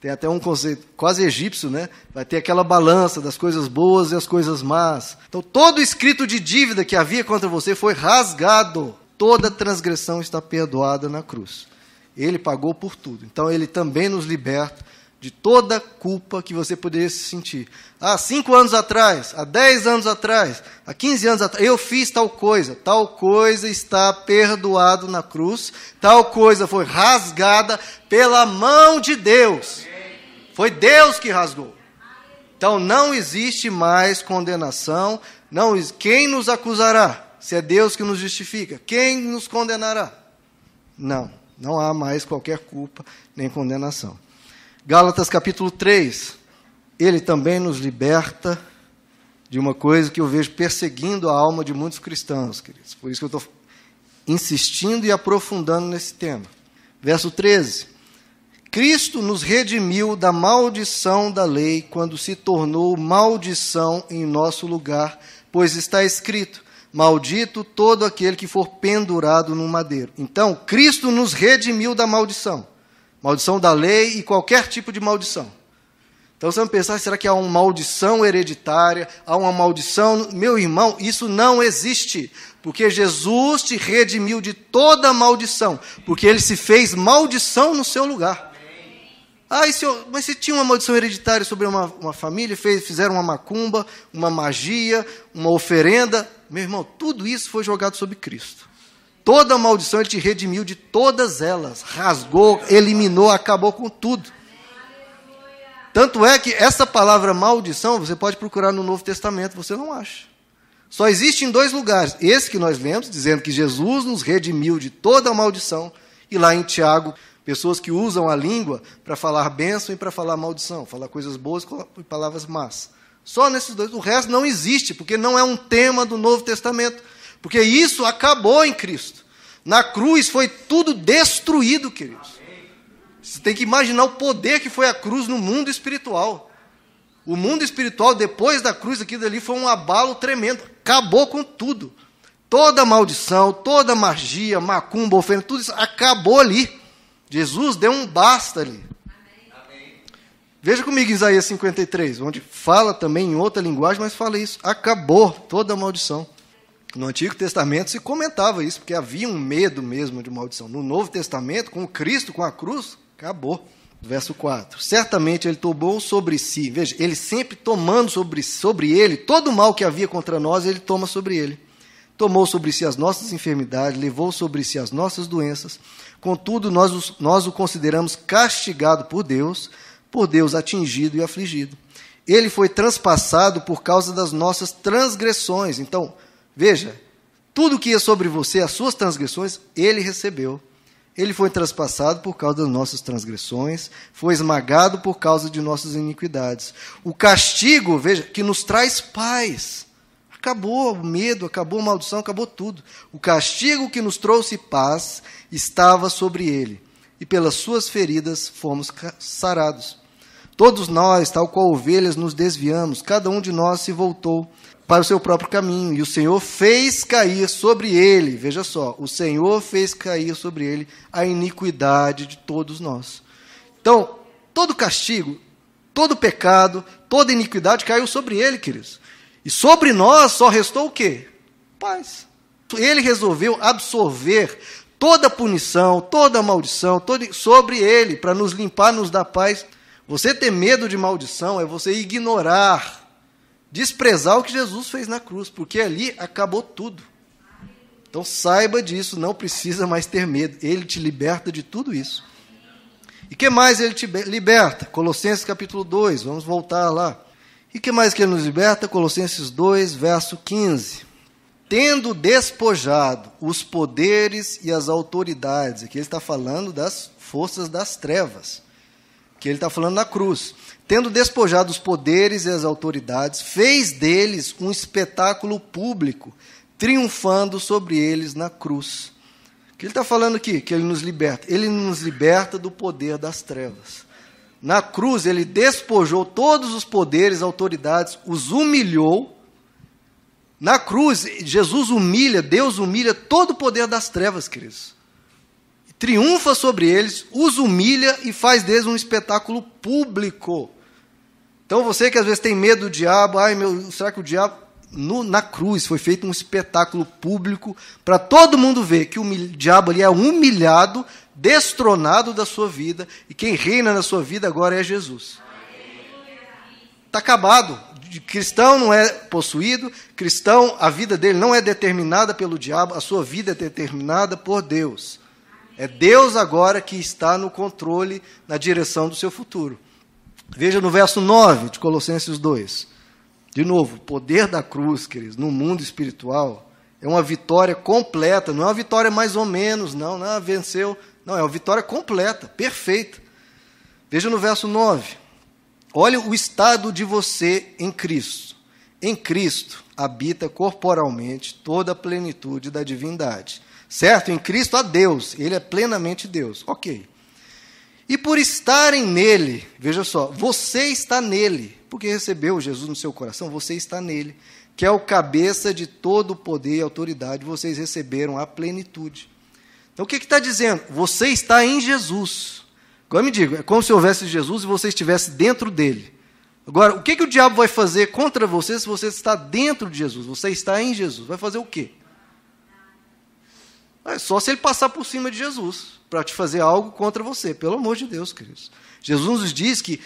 tem até um conceito quase egípcio, né? Vai ter aquela balança das coisas boas e as coisas más. Então, todo escrito de dívida que havia contra você foi rasgado. Toda transgressão está perdoada na cruz. Ele pagou por tudo. Então, ele também nos liberta de toda culpa que você poderia se sentir. Há cinco anos atrás, há dez anos atrás, há quinze anos atrás, eu fiz tal coisa. Tal coisa está perdoado na cruz. Tal coisa foi rasgada pela mão de Deus. Foi Deus que rasgou. Então não existe mais condenação. Não, quem nos acusará? Se é Deus que nos justifica, quem nos condenará? Não, não há mais qualquer culpa nem condenação. Gálatas capítulo 3. Ele também nos liberta de uma coisa que eu vejo perseguindo a alma de muitos cristãos, queridos. Por isso que eu estou insistindo e aprofundando nesse tema. Verso 13. Cristo nos redimiu da maldição da lei quando se tornou maldição em nosso lugar, pois está escrito: Maldito todo aquele que for pendurado no madeiro. Então, Cristo nos redimiu da maldição. Maldição da lei e qualquer tipo de maldição. Então você vai pensar, será que há uma maldição hereditária? Há uma maldição? Meu irmão, isso não existe. Porque Jesus te redimiu de toda maldição. Porque ele se fez maldição no seu lugar. Ah, mas se tinha uma maldição hereditária sobre uma, uma família, fez, fizeram uma macumba, uma magia, uma oferenda. Meu irmão, tudo isso foi jogado sobre Cristo. Toda maldição ele te redimiu de todas elas, rasgou, eliminou, acabou com tudo. Tanto é que essa palavra maldição você pode procurar no Novo Testamento, você não acha. Só existe em dois lugares. Esse que nós lemos, dizendo que Jesus nos redimiu de toda maldição, e lá em Tiago Pessoas que usam a língua para falar bênção e para falar maldição, falar coisas boas e palavras más. Só nesses dois. O resto não existe, porque não é um tema do Novo Testamento. Porque isso acabou em Cristo. Na cruz foi tudo destruído, queridos. Você tem que imaginar o poder que foi a cruz no mundo espiritual. O mundo espiritual, depois da cruz, aquilo ali foi um abalo tremendo. Acabou com tudo. Toda maldição, toda magia, macumba, ofenda, tudo isso acabou ali. Jesus deu um basta ali. Veja comigo Isaías 53, onde fala também em outra linguagem, mas fala isso. Acabou toda a maldição. No Antigo Testamento se comentava isso, porque havia um medo mesmo de maldição. No Novo Testamento, com Cristo, com a cruz, acabou. Verso 4. Certamente ele tomou sobre si, veja, ele sempre tomando sobre, sobre ele, todo o mal que havia contra nós, ele toma sobre ele. Tomou sobre si as nossas enfermidades, levou sobre si as nossas doenças. Contudo, nós, nós o consideramos castigado por Deus, por Deus atingido e afligido. Ele foi transpassado por causa das nossas transgressões. Então, veja, tudo que ia sobre você, as suas transgressões, ele recebeu. Ele foi traspassado por causa das nossas transgressões, foi esmagado por causa de nossas iniquidades. O castigo, veja, que nos traz paz. Acabou o medo, acabou a maldição, acabou tudo. O castigo que nos trouxe paz estava sobre ele, e pelas suas feridas fomos sarados. Todos nós, tal qual ovelhas, nos desviamos, cada um de nós se voltou para o seu próprio caminho, e o Senhor fez cair sobre ele, veja só, o Senhor fez cair sobre ele a iniquidade de todos nós. Então, todo castigo, todo pecado, toda iniquidade caiu sobre ele, queridos. E sobre nós só restou o quê? Paz. Ele resolveu absorver toda a punição, toda a maldição, todo, sobre ele, para nos limpar, nos dar paz. Você ter medo de maldição é você ignorar desprezar o que Jesus fez na cruz, porque ali acabou tudo. Então saiba disso, não precisa mais ter medo. Ele te liberta de tudo isso. E que mais ele te liberta? Colossenses capítulo 2, vamos voltar lá. E que mais que ele nos liberta? Colossenses 2, verso 15. Tendo despojado os poderes e as autoridades, aqui ele está falando das forças das trevas, que ele está falando na cruz tendo despojado os poderes e as autoridades, fez deles um espetáculo público, triunfando sobre eles na cruz. O que ele está falando aqui? Que ele nos liberta. Ele nos liberta do poder das trevas. Na cruz, ele despojou todos os poderes, autoridades, os humilhou. Na cruz, Jesus humilha, Deus humilha todo o poder das trevas, queridos. Triunfa sobre eles, os humilha e faz deles um espetáculo público. Então você que às vezes tem medo do diabo, ai meu, será que o diabo no, na cruz foi feito um espetáculo público para todo mundo ver que o diabo ali é humilhado, destronado da sua vida e quem reina na sua vida agora é Jesus. Está acabado. Cristão não é possuído, cristão, a vida dele não é determinada pelo diabo, a sua vida é determinada por Deus. É Deus agora que está no controle, na direção do seu futuro. Veja no verso 9 de Colossenses 2. De novo, o poder da cruz, queridos, no mundo espiritual, é uma vitória completa, não é uma vitória mais ou menos, não, não, venceu, não, é uma vitória completa, perfeita. Veja no verso 9. Olha o estado de você em Cristo. Em Cristo habita corporalmente toda a plenitude da divindade. Certo? Em Cristo há Deus, ele é plenamente Deus. Ok. E por estarem nele, veja só, você está nele, porque recebeu Jesus no seu coração, você está nele, que é o cabeça de todo o poder e autoridade, vocês receberam a plenitude. Então o que está dizendo? Você está em Jesus. Agora me diga, é como se houvesse Jesus e você estivesse dentro dele. Agora, o que, que o diabo vai fazer contra você se você está dentro de Jesus? Você está em Jesus. Vai fazer o quê? É só se ele passar por cima de Jesus para te fazer algo contra você, pelo amor de Deus, queridos. Jesus nos diz que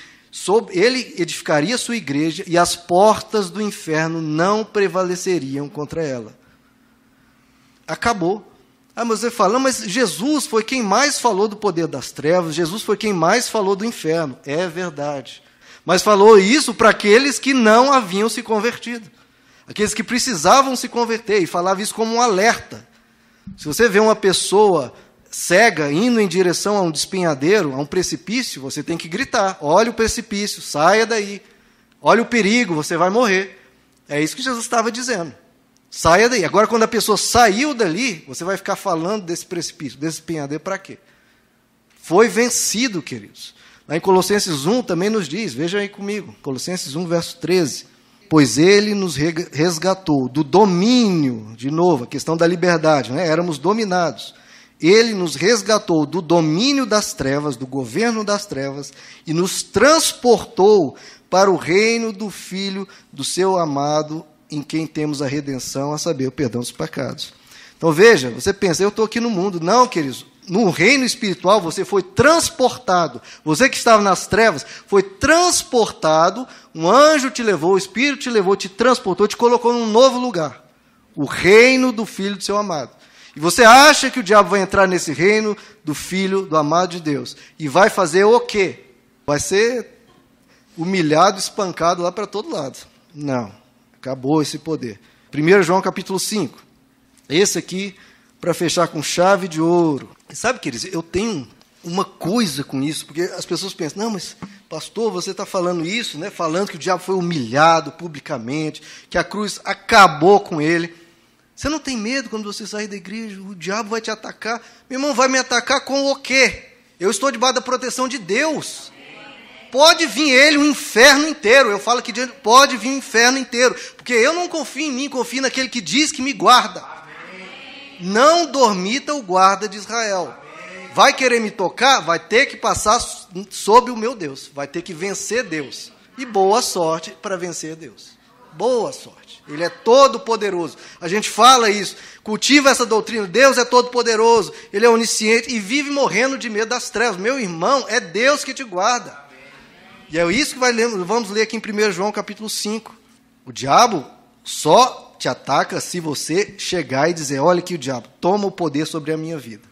ele edificaria sua igreja e as portas do inferno não prevaleceriam contra ela. Acabou. Ah, mas você fala, mas Jesus foi quem mais falou do poder das trevas, Jesus foi quem mais falou do inferno. É verdade. Mas falou isso para aqueles que não haviam se convertido. Aqueles que precisavam se converter, e falava isso como um alerta. Se você vê uma pessoa cega indo em direção a um despenhadeiro, a um precipício, você tem que gritar: olha o precipício, saia daí. Olha o perigo, você vai morrer. É isso que Jesus estava dizendo. Saia daí. Agora, quando a pessoa saiu dali, você vai ficar falando desse precipício, desse despenhadeiro, para quê? Foi vencido, queridos. Lá em Colossenses 1 também nos diz, veja aí comigo, Colossenses 1, verso 13 pois ele nos resgatou do domínio, de novo, a questão da liberdade, né? éramos dominados. Ele nos resgatou do domínio das trevas, do governo das trevas, e nos transportou para o reino do Filho do seu amado, em quem temos a redenção, a saber, o perdão dos pecados. Então veja, você pensa, eu estou aqui no mundo. Não, queridos, no reino espiritual você foi transportado. Você que estava nas trevas foi transportado. Um anjo te levou, o Espírito te levou, te transportou, te colocou num novo lugar o reino do Filho do seu amado. E você acha que o diabo vai entrar nesse reino do Filho do amado de Deus e vai fazer o quê? Vai ser humilhado, espancado lá para todo lado. Não, acabou esse poder. 1 João capítulo 5. Esse aqui para fechar com chave de ouro. E sabe, queridos, eu tenho uma coisa com isso, porque as pessoas pensam, não, mas pastor, você está falando isso, né? Falando que o diabo foi humilhado publicamente, que a cruz acabou com ele. Você não tem medo quando você sair da igreja? O diabo vai te atacar. Meu irmão, vai me atacar com o quê? Eu estou debaixo da proteção de Deus. Pode vir ele o inferno inteiro. Eu falo que pode vir o inferno inteiro. Porque eu não confio em mim, confio naquele que diz que me guarda. Não dormita o guarda de Israel. Vai querer me tocar? Vai ter que passar sob o meu Deus. Vai ter que vencer Deus. E boa sorte para vencer Deus. Boa sorte. Ele é todo poderoso. A gente fala isso, cultiva essa doutrina. Deus é todo poderoso, ele é onisciente e vive morrendo de medo das trevas. Meu irmão, é Deus que te guarda. E é isso que vai vamos ler aqui em 1 João capítulo 5. O diabo só te ataca se você chegar e dizer: Olha que o diabo toma o poder sobre a minha vida.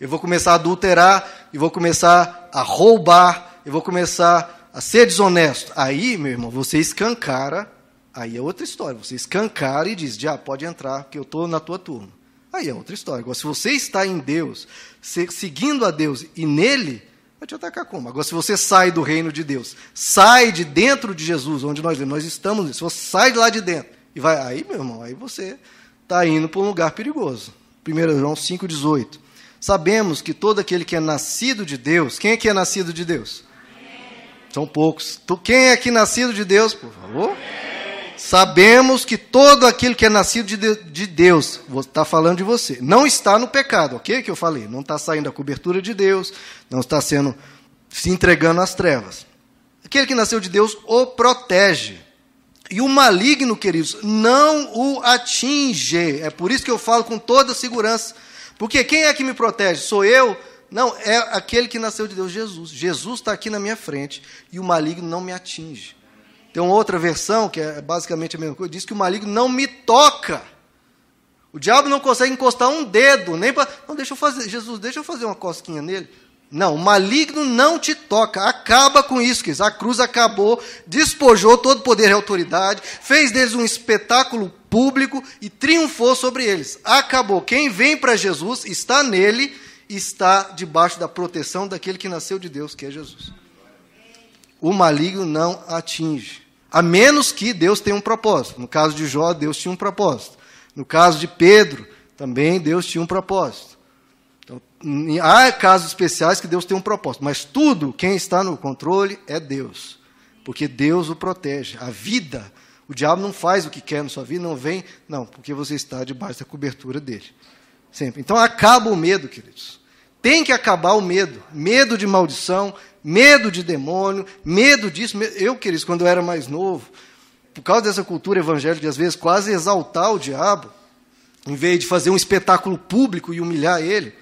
Eu vou começar a adulterar, e vou começar a roubar, eu vou começar a ser desonesto. Aí, meu irmão, você escancara Aí é outra história. Você escancara e diz, já pode entrar, que eu estou na tua turma. Aí é outra história. Agora, se você está em Deus, seguindo a Deus e nele, vai te atacar como? Agora, se você sai do reino de Deus, sai de dentro de Jesus, onde nós, nós estamos, se você sai de lá de dentro e vai, aí, meu irmão, aí você está indo para um lugar perigoso. 1 João 5,18. Sabemos que todo aquele que é nascido de Deus, quem é que é nascido de Deus? São poucos. Quem é que nascido de Deus, por favor? Sabemos que todo aquele que é nascido de Deus, está falando de você, não está no pecado, ok? Que eu falei, não está saindo da cobertura de Deus, não está sendo se entregando às trevas. Aquele que nasceu de Deus o protege. E o maligno, queridos, não o atinge. É por isso que eu falo com toda segurança. Porque quem é que me protege? Sou eu? Não, é aquele que nasceu de Deus, Jesus. Jesus está aqui na minha frente e o maligno não me atinge. Tem uma outra versão, que é basicamente a mesma coisa, diz que o maligno não me toca. O diabo não consegue encostar um dedo, nem para. Não, deixa eu fazer, Jesus, deixa eu fazer uma cosquinha nele. Não, o maligno não te toca. Acaba com isso, que a cruz acabou, despojou todo poder e autoridade, fez deles um espetáculo público e triunfou sobre eles. Acabou. Quem vem para Jesus está nele, está debaixo da proteção daquele que nasceu de Deus, que é Jesus o maligno não atinge. A menos que Deus tenha um propósito. No caso de Jó, Deus tinha um propósito. No caso de Pedro, também Deus tinha um propósito. Então, há casos especiais que Deus tem um propósito, mas tudo, quem está no controle é Deus. Porque Deus o protege. A vida, o diabo não faz o que quer na sua vida, não vem, não, porque você está debaixo da cobertura dele. Sempre. Então acaba o medo, queridos. Tem que acabar o medo. Medo de maldição, medo de demônio, medo disso. Eu, queridos, quando eu era mais novo, por causa dessa cultura evangélica de às vezes quase exaltar o diabo, em vez de fazer um espetáculo público e humilhar ele.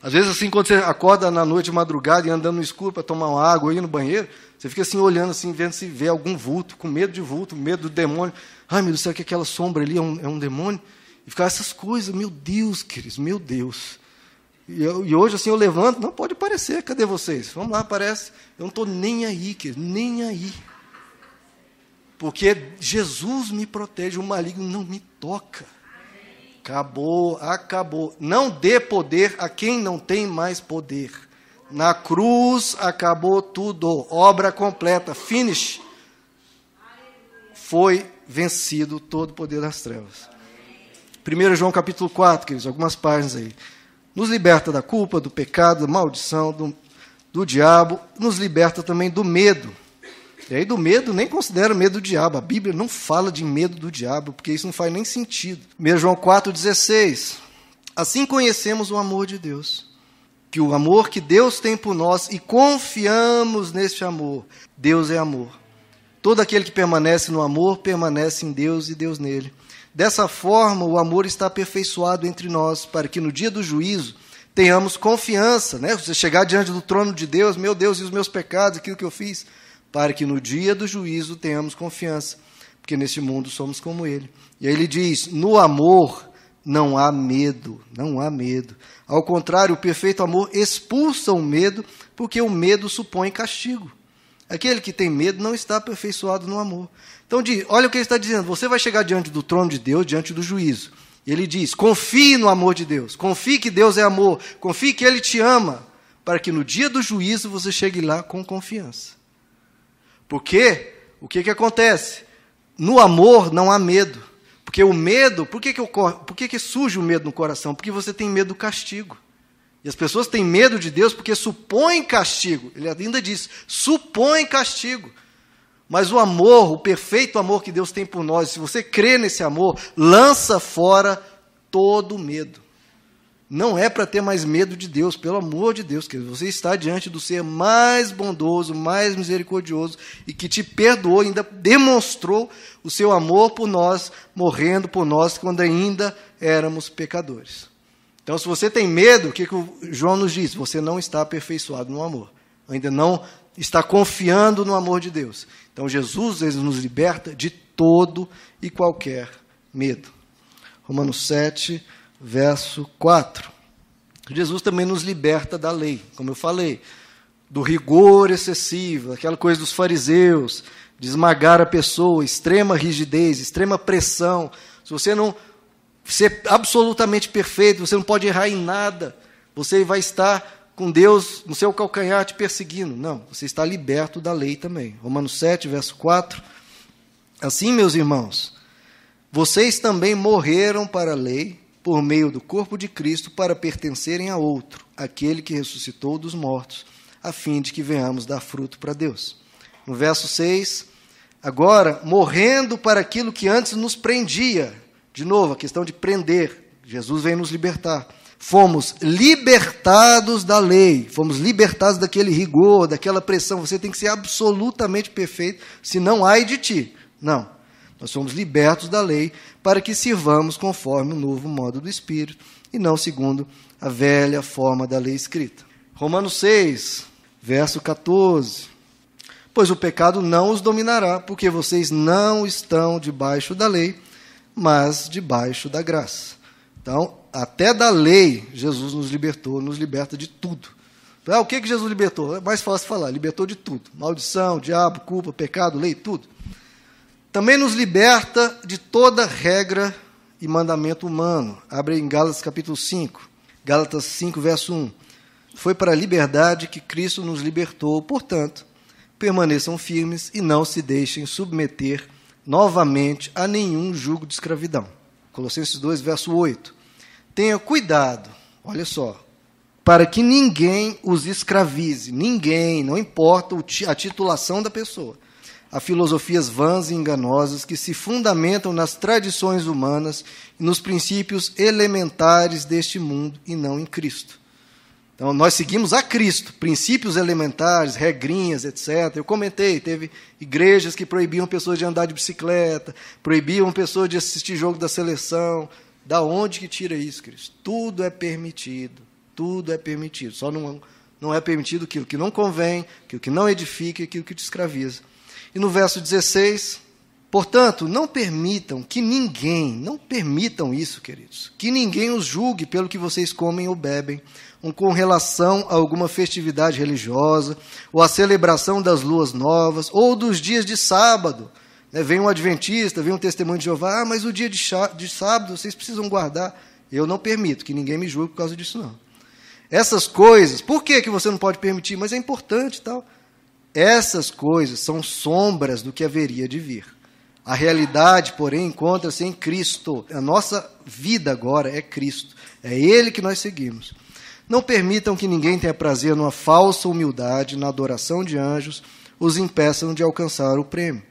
Às vezes, assim, quando você acorda na noite de madrugada e andando no escuro para tomar uma água aí no banheiro, você fica assim olhando, assim, vendo se vê algum vulto, com medo de vulto, medo do demônio. Ai, meu Deus, será que aquela sombra ali é um, é um demônio? E ficar essas coisas, meu Deus, queridos, meu Deus. E, eu, e, hoje, assim, eu levanto, não pode aparecer, cadê vocês? Vamos lá, aparece. Eu não estou nem aí, querido, nem aí. Porque Jesus me protege, o maligno não me toca. Acabou, acabou. Não dê poder a quem não tem mais poder. Na cruz acabou tudo, obra completa, finish. Foi vencido todo o poder das trevas. 1 João capítulo 4, queridos, algumas páginas aí nos liberta da culpa, do pecado, da maldição, do, do diabo, nos liberta também do medo. E aí, do medo, nem considera medo do diabo. A Bíblia não fala de medo do diabo, porque isso não faz nem sentido. 1 João 4,16. Assim conhecemos o amor de Deus. Que o amor que Deus tem por nós e confiamos neste amor. Deus é amor. Todo aquele que permanece no amor permanece em Deus e Deus nele. Dessa forma, o amor está aperfeiçoado entre nós, para que no dia do juízo tenhamos confiança, né? Você chegar diante do trono de Deus, meu Deus, e os meus pecados, aquilo que eu fiz, para que no dia do juízo tenhamos confiança, porque neste mundo somos como Ele. E aí ele diz: no amor não há medo, não há medo. Ao contrário, o perfeito amor expulsa o medo, porque o medo supõe castigo. Aquele que tem medo não está aperfeiçoado no amor. Então, olha o que ele está dizendo: você vai chegar diante do trono de Deus, diante do juízo. Ele diz: confie no amor de Deus, confie que Deus é amor, confie que Ele te ama, para que no dia do juízo você chegue lá com confiança. Porque o que, que acontece? No amor não há medo. Porque o medo, por que, que, ocorre, por que, que surge o medo no coração? Porque você tem medo do castigo. E as pessoas têm medo de Deus porque supõem castigo. Ele ainda diz: supõem castigo. Mas o amor, o perfeito amor que Deus tem por nós, se você crê nesse amor, lança fora todo medo. Não é para ter mais medo de Deus, pelo amor de Deus, que você está diante do ser mais bondoso, mais misericordioso e que te perdoou, ainda demonstrou o seu amor por nós, morrendo por nós quando ainda éramos pecadores. Então, se você tem medo, o que, que o João nos diz? Você não está aperfeiçoado no amor, ainda não está confiando no amor de Deus. Então, Jesus ele nos liberta de todo e qualquer medo. Romanos 7, verso 4. Jesus também nos liberta da lei, como eu falei, do rigor excessivo, aquela coisa dos fariseus, de esmagar a pessoa, extrema rigidez, extrema pressão. Se você não ser absolutamente perfeito, você não pode errar em nada, você vai estar com Deus no seu calcanhar te perseguindo. Não, você está liberto da lei também. Romanos 7, verso 4. Assim, meus irmãos, vocês também morreram para a lei por meio do corpo de Cristo para pertencerem a outro, aquele que ressuscitou dos mortos, a fim de que venhamos dar fruto para Deus. No verso 6, agora, morrendo para aquilo que antes nos prendia, de novo, a questão de prender, Jesus vem nos libertar. Fomos libertados da lei, fomos libertados daquele rigor, daquela pressão. Você tem que ser absolutamente perfeito, senão ai de ti. Não. Nós somos libertos da lei para que sirvamos conforme o novo modo do Espírito e não segundo a velha forma da lei escrita. Romanos 6, verso 14. Pois o pecado não os dominará, porque vocês não estão debaixo da lei, mas debaixo da graça. Então, até da lei, Jesus nos libertou, nos liberta de tudo. Ah, o que, que Jesus libertou? É mais fácil falar, libertou de tudo. Maldição, diabo, culpa, pecado, lei, tudo. Também nos liberta de toda regra e mandamento humano. Abre em Gálatas capítulo 5. Gálatas 5, verso 1. Foi para a liberdade que Cristo nos libertou, portanto, permaneçam firmes e não se deixem submeter novamente a nenhum jugo de escravidão. Colossenses 2, verso 8. Tenha cuidado, olha só, para que ninguém os escravize, ninguém, não importa a titulação da pessoa a filosofias vãs e enganosas que se fundamentam nas tradições humanas e nos princípios elementares deste mundo e não em Cristo. Então, nós seguimos a Cristo, princípios elementares, regrinhas, etc. Eu comentei, teve igrejas que proibiam pessoas de andar de bicicleta, proibiam pessoas de assistir jogo da seleção. Da onde que tira isso, Cristo? Tudo é permitido, tudo é permitido. Só não, não é permitido aquilo que não convém, aquilo que não edifica, aquilo que te escraviza. E no verso 16, portanto, não permitam que ninguém, não permitam isso, queridos, que ninguém os julgue pelo que vocês comem ou bebem, ou com relação a alguma festividade religiosa, ou a celebração das luas novas, ou dos dias de sábado. Né, vem um adventista, vem um testemunho de Jeová, ah, mas o dia de, de sábado vocês precisam guardar. Eu não permito que ninguém me julgue por causa disso, não. Essas coisas, por que, que você não pode permitir? Mas é importante tal. Essas coisas são sombras do que haveria de vir. A realidade, porém, encontra-se em Cristo. A nossa vida agora é Cristo. É Ele que nós seguimos. Não permitam que ninguém tenha prazer numa falsa humildade, na adoração de anjos, os impeçam de alcançar o prêmio.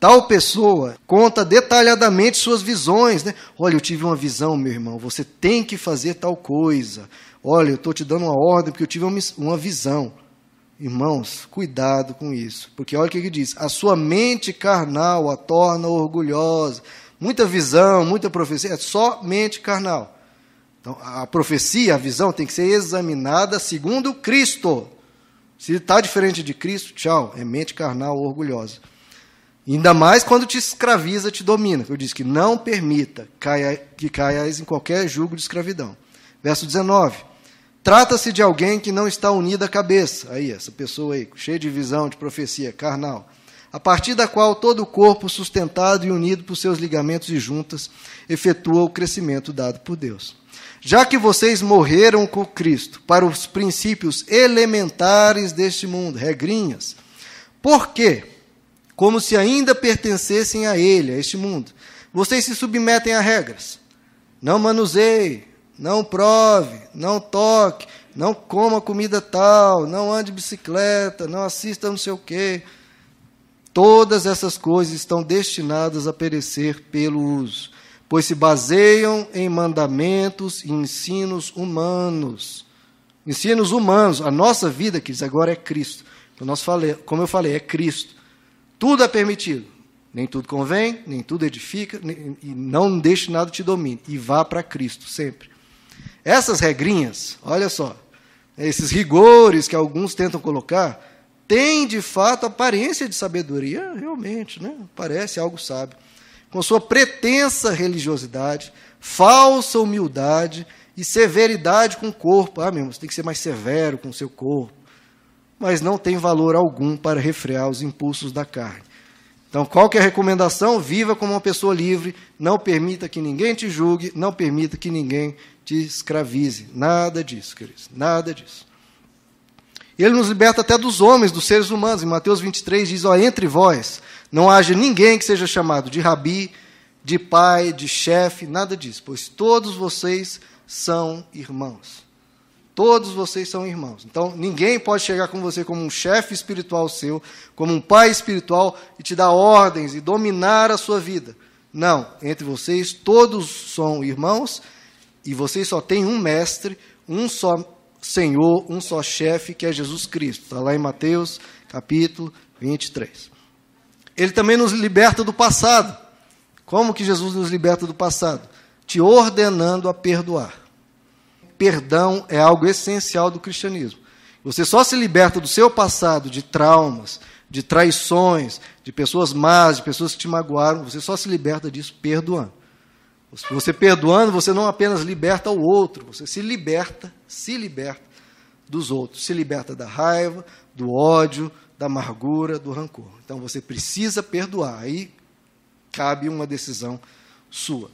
Tal pessoa conta detalhadamente suas visões. Né? Olha, eu tive uma visão, meu irmão, você tem que fazer tal coisa. Olha, eu estou te dando uma ordem porque eu tive uma visão. Irmãos, cuidado com isso, porque olha o que ele diz: a sua mente carnal a torna orgulhosa. Muita visão, muita profecia, é só mente carnal. Então, a profecia, a visão tem que ser examinada segundo Cristo. Se está diferente de Cristo, tchau, é mente carnal orgulhosa. Ainda mais quando te escraviza, te domina. Eu disse que não permita que caias em qualquer jugo de escravidão. Verso 19. Trata-se de alguém que não está unido à cabeça. Aí, essa pessoa aí, cheia de visão, de profecia, carnal. a partir da qual todo o corpo, sustentado e unido por seus ligamentos e juntas, efetua o crescimento dado por Deus. Já que vocês morreram com Cristo para os princípios elementares deste mundo, regrinhas, por quê? Como se ainda pertencessem a ele, a este mundo. Vocês se submetem a regras. Não manuseie, não prove, não toque, não coma comida tal, não ande de bicicleta, não assista não sei o quê. Todas essas coisas estão destinadas a perecer pelo uso, pois se baseiam em mandamentos e ensinos humanos. Ensinos humanos. A nossa vida, queridos, agora é Cristo. Como eu falei, é Cristo. Tudo é permitido. Nem tudo convém, nem tudo edifica, e não deixe nada te domine. E vá para Cristo sempre. Essas regrinhas, olha só, esses rigores que alguns tentam colocar, têm de fato aparência de sabedoria, realmente, né? parece algo sábio. Com sua pretensa religiosidade, falsa humildade e severidade com o corpo. Ah, meu você tem que ser mais severo com o seu corpo. Mas não tem valor algum para refrear os impulsos da carne. Então, qual que é a recomendação? Viva como uma pessoa livre, não permita que ninguém te julgue, não permita que ninguém te escravize. Nada disso, queridos, nada disso. Ele nos liberta até dos homens, dos seres humanos. Em Mateus 23 diz: ó, entre vós não haja ninguém que seja chamado de rabi, de pai, de chefe, nada disso, pois todos vocês são irmãos. Todos vocês são irmãos. Então, ninguém pode chegar com você como um chefe espiritual seu, como um pai espiritual e te dar ordens e dominar a sua vida. Não, entre vocês todos são irmãos e vocês só têm um mestre, um só Senhor, um só chefe, que é Jesus Cristo. Está lá em Mateus, capítulo 23. Ele também nos liberta do passado. Como que Jesus nos liberta do passado? Te ordenando a perdoar perdão é algo essencial do cristianismo. Você só se liberta do seu passado de traumas, de traições, de pessoas más, de pessoas que te magoaram, você só se liberta disso perdoando. Você perdoando, você não apenas liberta o outro, você se liberta, se liberta dos outros, se liberta da raiva, do ódio, da amargura, do rancor. Então você precisa perdoar. Aí cabe uma decisão sua.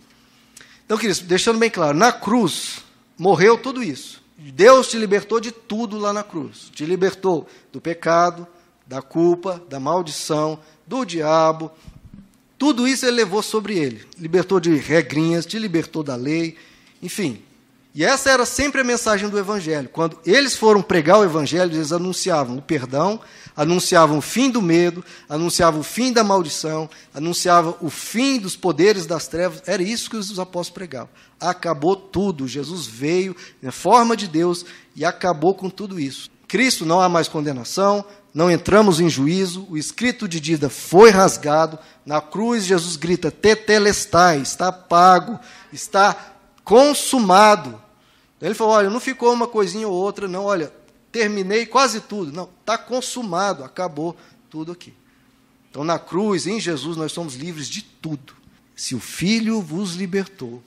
Então, queridos, deixando bem claro, na cruz, morreu tudo isso. Deus te libertou de tudo lá na cruz. Te libertou do pecado, da culpa, da maldição, do diabo. Tudo isso ele levou sobre ele. Libertou de regrinhas, te libertou da lei, enfim. E essa era sempre a mensagem do Evangelho. Quando eles foram pregar o Evangelho, eles anunciavam o perdão, anunciavam o fim do medo, anunciavam o fim da maldição, anunciavam o fim dos poderes das trevas. Era isso que os apóstolos pregavam. Acabou tudo. Jesus veio na forma de Deus e acabou com tudo isso. Cristo não há mais condenação, não entramos em juízo, o escrito de dívida foi rasgado. Na cruz, Jesus grita: Tetelestai, está pago, está consumado. Ele falou: olha, não ficou uma coisinha ou outra, não, olha, terminei quase tudo. Não, está consumado, acabou tudo aqui. Então, na cruz, em Jesus, nós somos livres de tudo. Se o Filho vos libertou,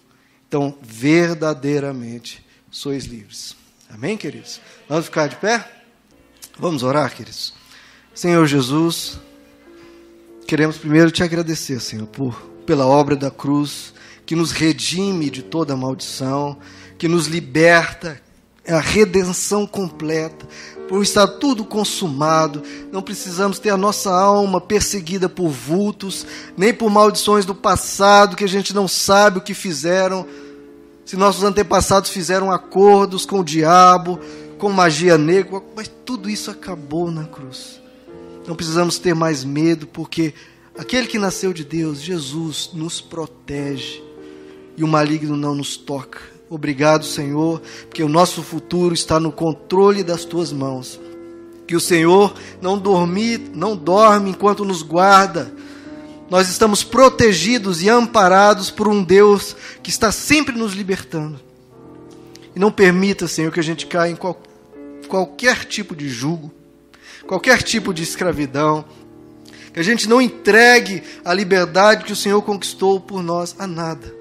então verdadeiramente sois livres. Amém, queridos? Vamos ficar de pé? Vamos orar, queridos? Senhor Jesus, queremos primeiro te agradecer, Senhor, por, pela obra da cruz, que nos redime de toda maldição, que nos liberta, é a redenção completa, por estar tudo consumado, não precisamos ter a nossa alma perseguida por vultos, nem por maldições do passado que a gente não sabe o que fizeram. Se nossos antepassados fizeram acordos com o diabo, com magia negra, mas tudo isso acabou na cruz. Não precisamos ter mais medo, porque aquele que nasceu de Deus, Jesus, nos protege e o maligno não nos toca Obrigado, Senhor, porque o nosso futuro está no controle das tuas mãos. Que o Senhor não dorme, não dorme enquanto nos guarda. Nós estamos protegidos e amparados por um Deus que está sempre nos libertando. E não permita, Senhor, que a gente caia em qual, qualquer tipo de jugo, qualquer tipo de escravidão, que a gente não entregue a liberdade que o Senhor conquistou por nós a nada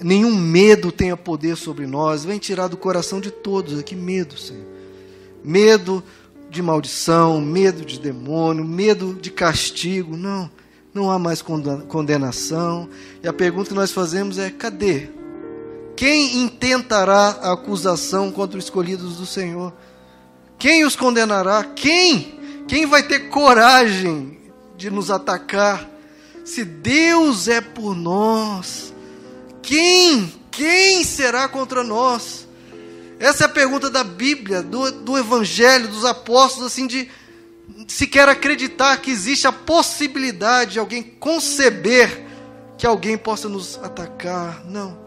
nenhum medo tenha poder sobre nós. Vem tirar do coração de todos aqui medo, Senhor. Medo de maldição, medo de demônio, medo de castigo. Não, não há mais condenação. E a pergunta que nós fazemos é: cadê? Quem intentará a acusação contra os escolhidos do Senhor? Quem os condenará? Quem? Quem vai ter coragem de nos atacar? Se Deus é por nós, quem? Quem será contra nós? Essa é a pergunta da Bíblia, do, do Evangelho, dos apóstolos, assim, de sequer acreditar que existe a possibilidade de alguém conceber que alguém possa nos atacar. Não.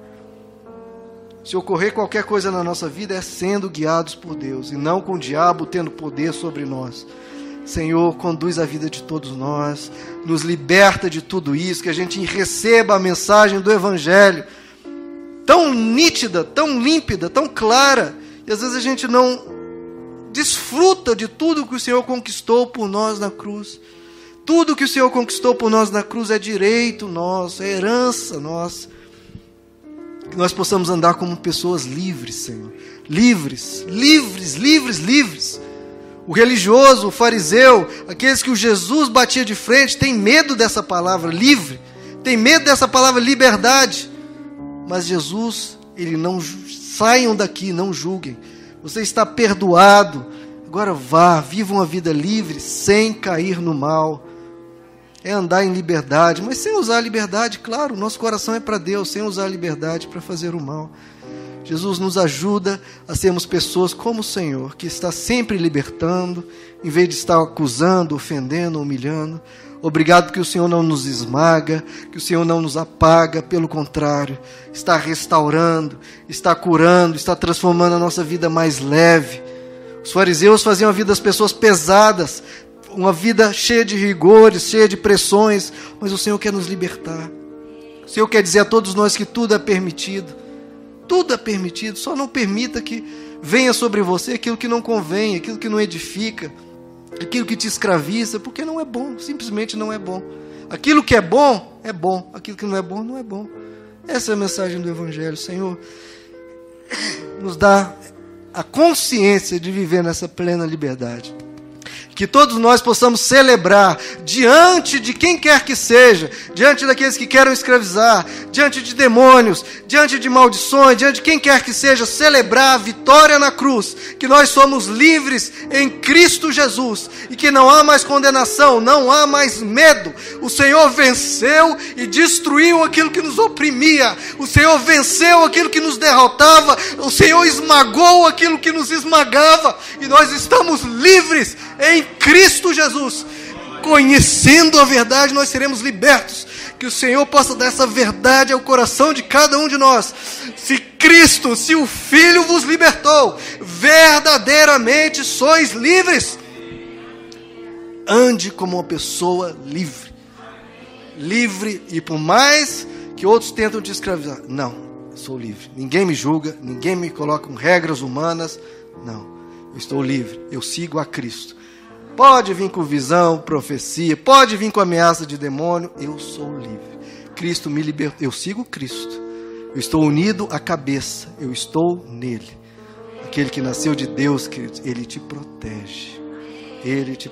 Se ocorrer qualquer coisa na nossa vida, é sendo guiados por Deus e não com o diabo tendo poder sobre nós. Senhor, conduz a vida de todos nós, nos liberta de tudo isso, que a gente receba a mensagem do Evangelho tão nítida, tão límpida, tão clara, e às vezes a gente não desfruta de tudo que o Senhor conquistou por nós na cruz. Tudo que o Senhor conquistou por nós na cruz é direito nosso, é herança nossa. Que nós possamos andar como pessoas livres, Senhor. Livres, livres, livres, livres. O religioso, o fariseu, aqueles que o Jesus batia de frente, tem medo dessa palavra livre, tem medo dessa palavra liberdade. Mas Jesus, ele não saiam daqui, não julguem. Você está perdoado. Agora vá, viva uma vida livre, sem cair no mal. É andar em liberdade, mas sem usar a liberdade, claro, nosso coração é para Deus, sem usar a liberdade para fazer o mal. Jesus nos ajuda a sermos pessoas como o Senhor, que está sempre libertando, em vez de estar acusando, ofendendo, humilhando. Obrigado que o Senhor não nos esmaga, que o Senhor não nos apaga, pelo contrário, está restaurando, está curando, está transformando a nossa vida mais leve. Os fariseus faziam a vida das pessoas pesadas, uma vida cheia de rigores, cheia de pressões, mas o Senhor quer nos libertar. O Senhor quer dizer a todos nós que tudo é permitido. Tudo é permitido, só não permita que venha sobre você aquilo que não convém, aquilo que não edifica aquilo que te escraviza, porque não é bom, simplesmente não é bom. Aquilo que é bom, é bom, aquilo que não é bom, não é bom. Essa é a mensagem do Evangelho, Senhor. Nos dá a consciência de viver nessa plena liberdade que todos nós possamos celebrar diante de quem quer que seja, diante daqueles que querem escravizar, diante de demônios, diante de maldições, diante de quem quer que seja, celebrar a vitória na cruz, que nós somos livres em Cristo Jesus e que não há mais condenação, não há mais medo. O Senhor venceu e destruiu aquilo que nos oprimia, o Senhor venceu aquilo que nos derrotava, o Senhor esmagou aquilo que nos esmagava. E nós estamos livres em Cristo Jesus. Conhecendo a verdade, nós seremos libertos. Que o Senhor possa dar essa verdade ao coração de cada um de nós. Se Cristo, se o Filho vos libertou, verdadeiramente sois livres. Ande como uma pessoa livre. Livre e por mais que outros tentam te escravizar. Não, sou livre. Ninguém me julga, ninguém me coloca com regras humanas. Não, eu estou livre. Eu sigo a Cristo. Pode vir com visão, profecia, pode vir com ameaça de demônio, eu sou livre. Cristo me libertou, eu sigo Cristo. Eu estou unido à cabeça, eu estou nele. Aquele que nasceu de Deus, queridos, ele te protege. Ele te protege.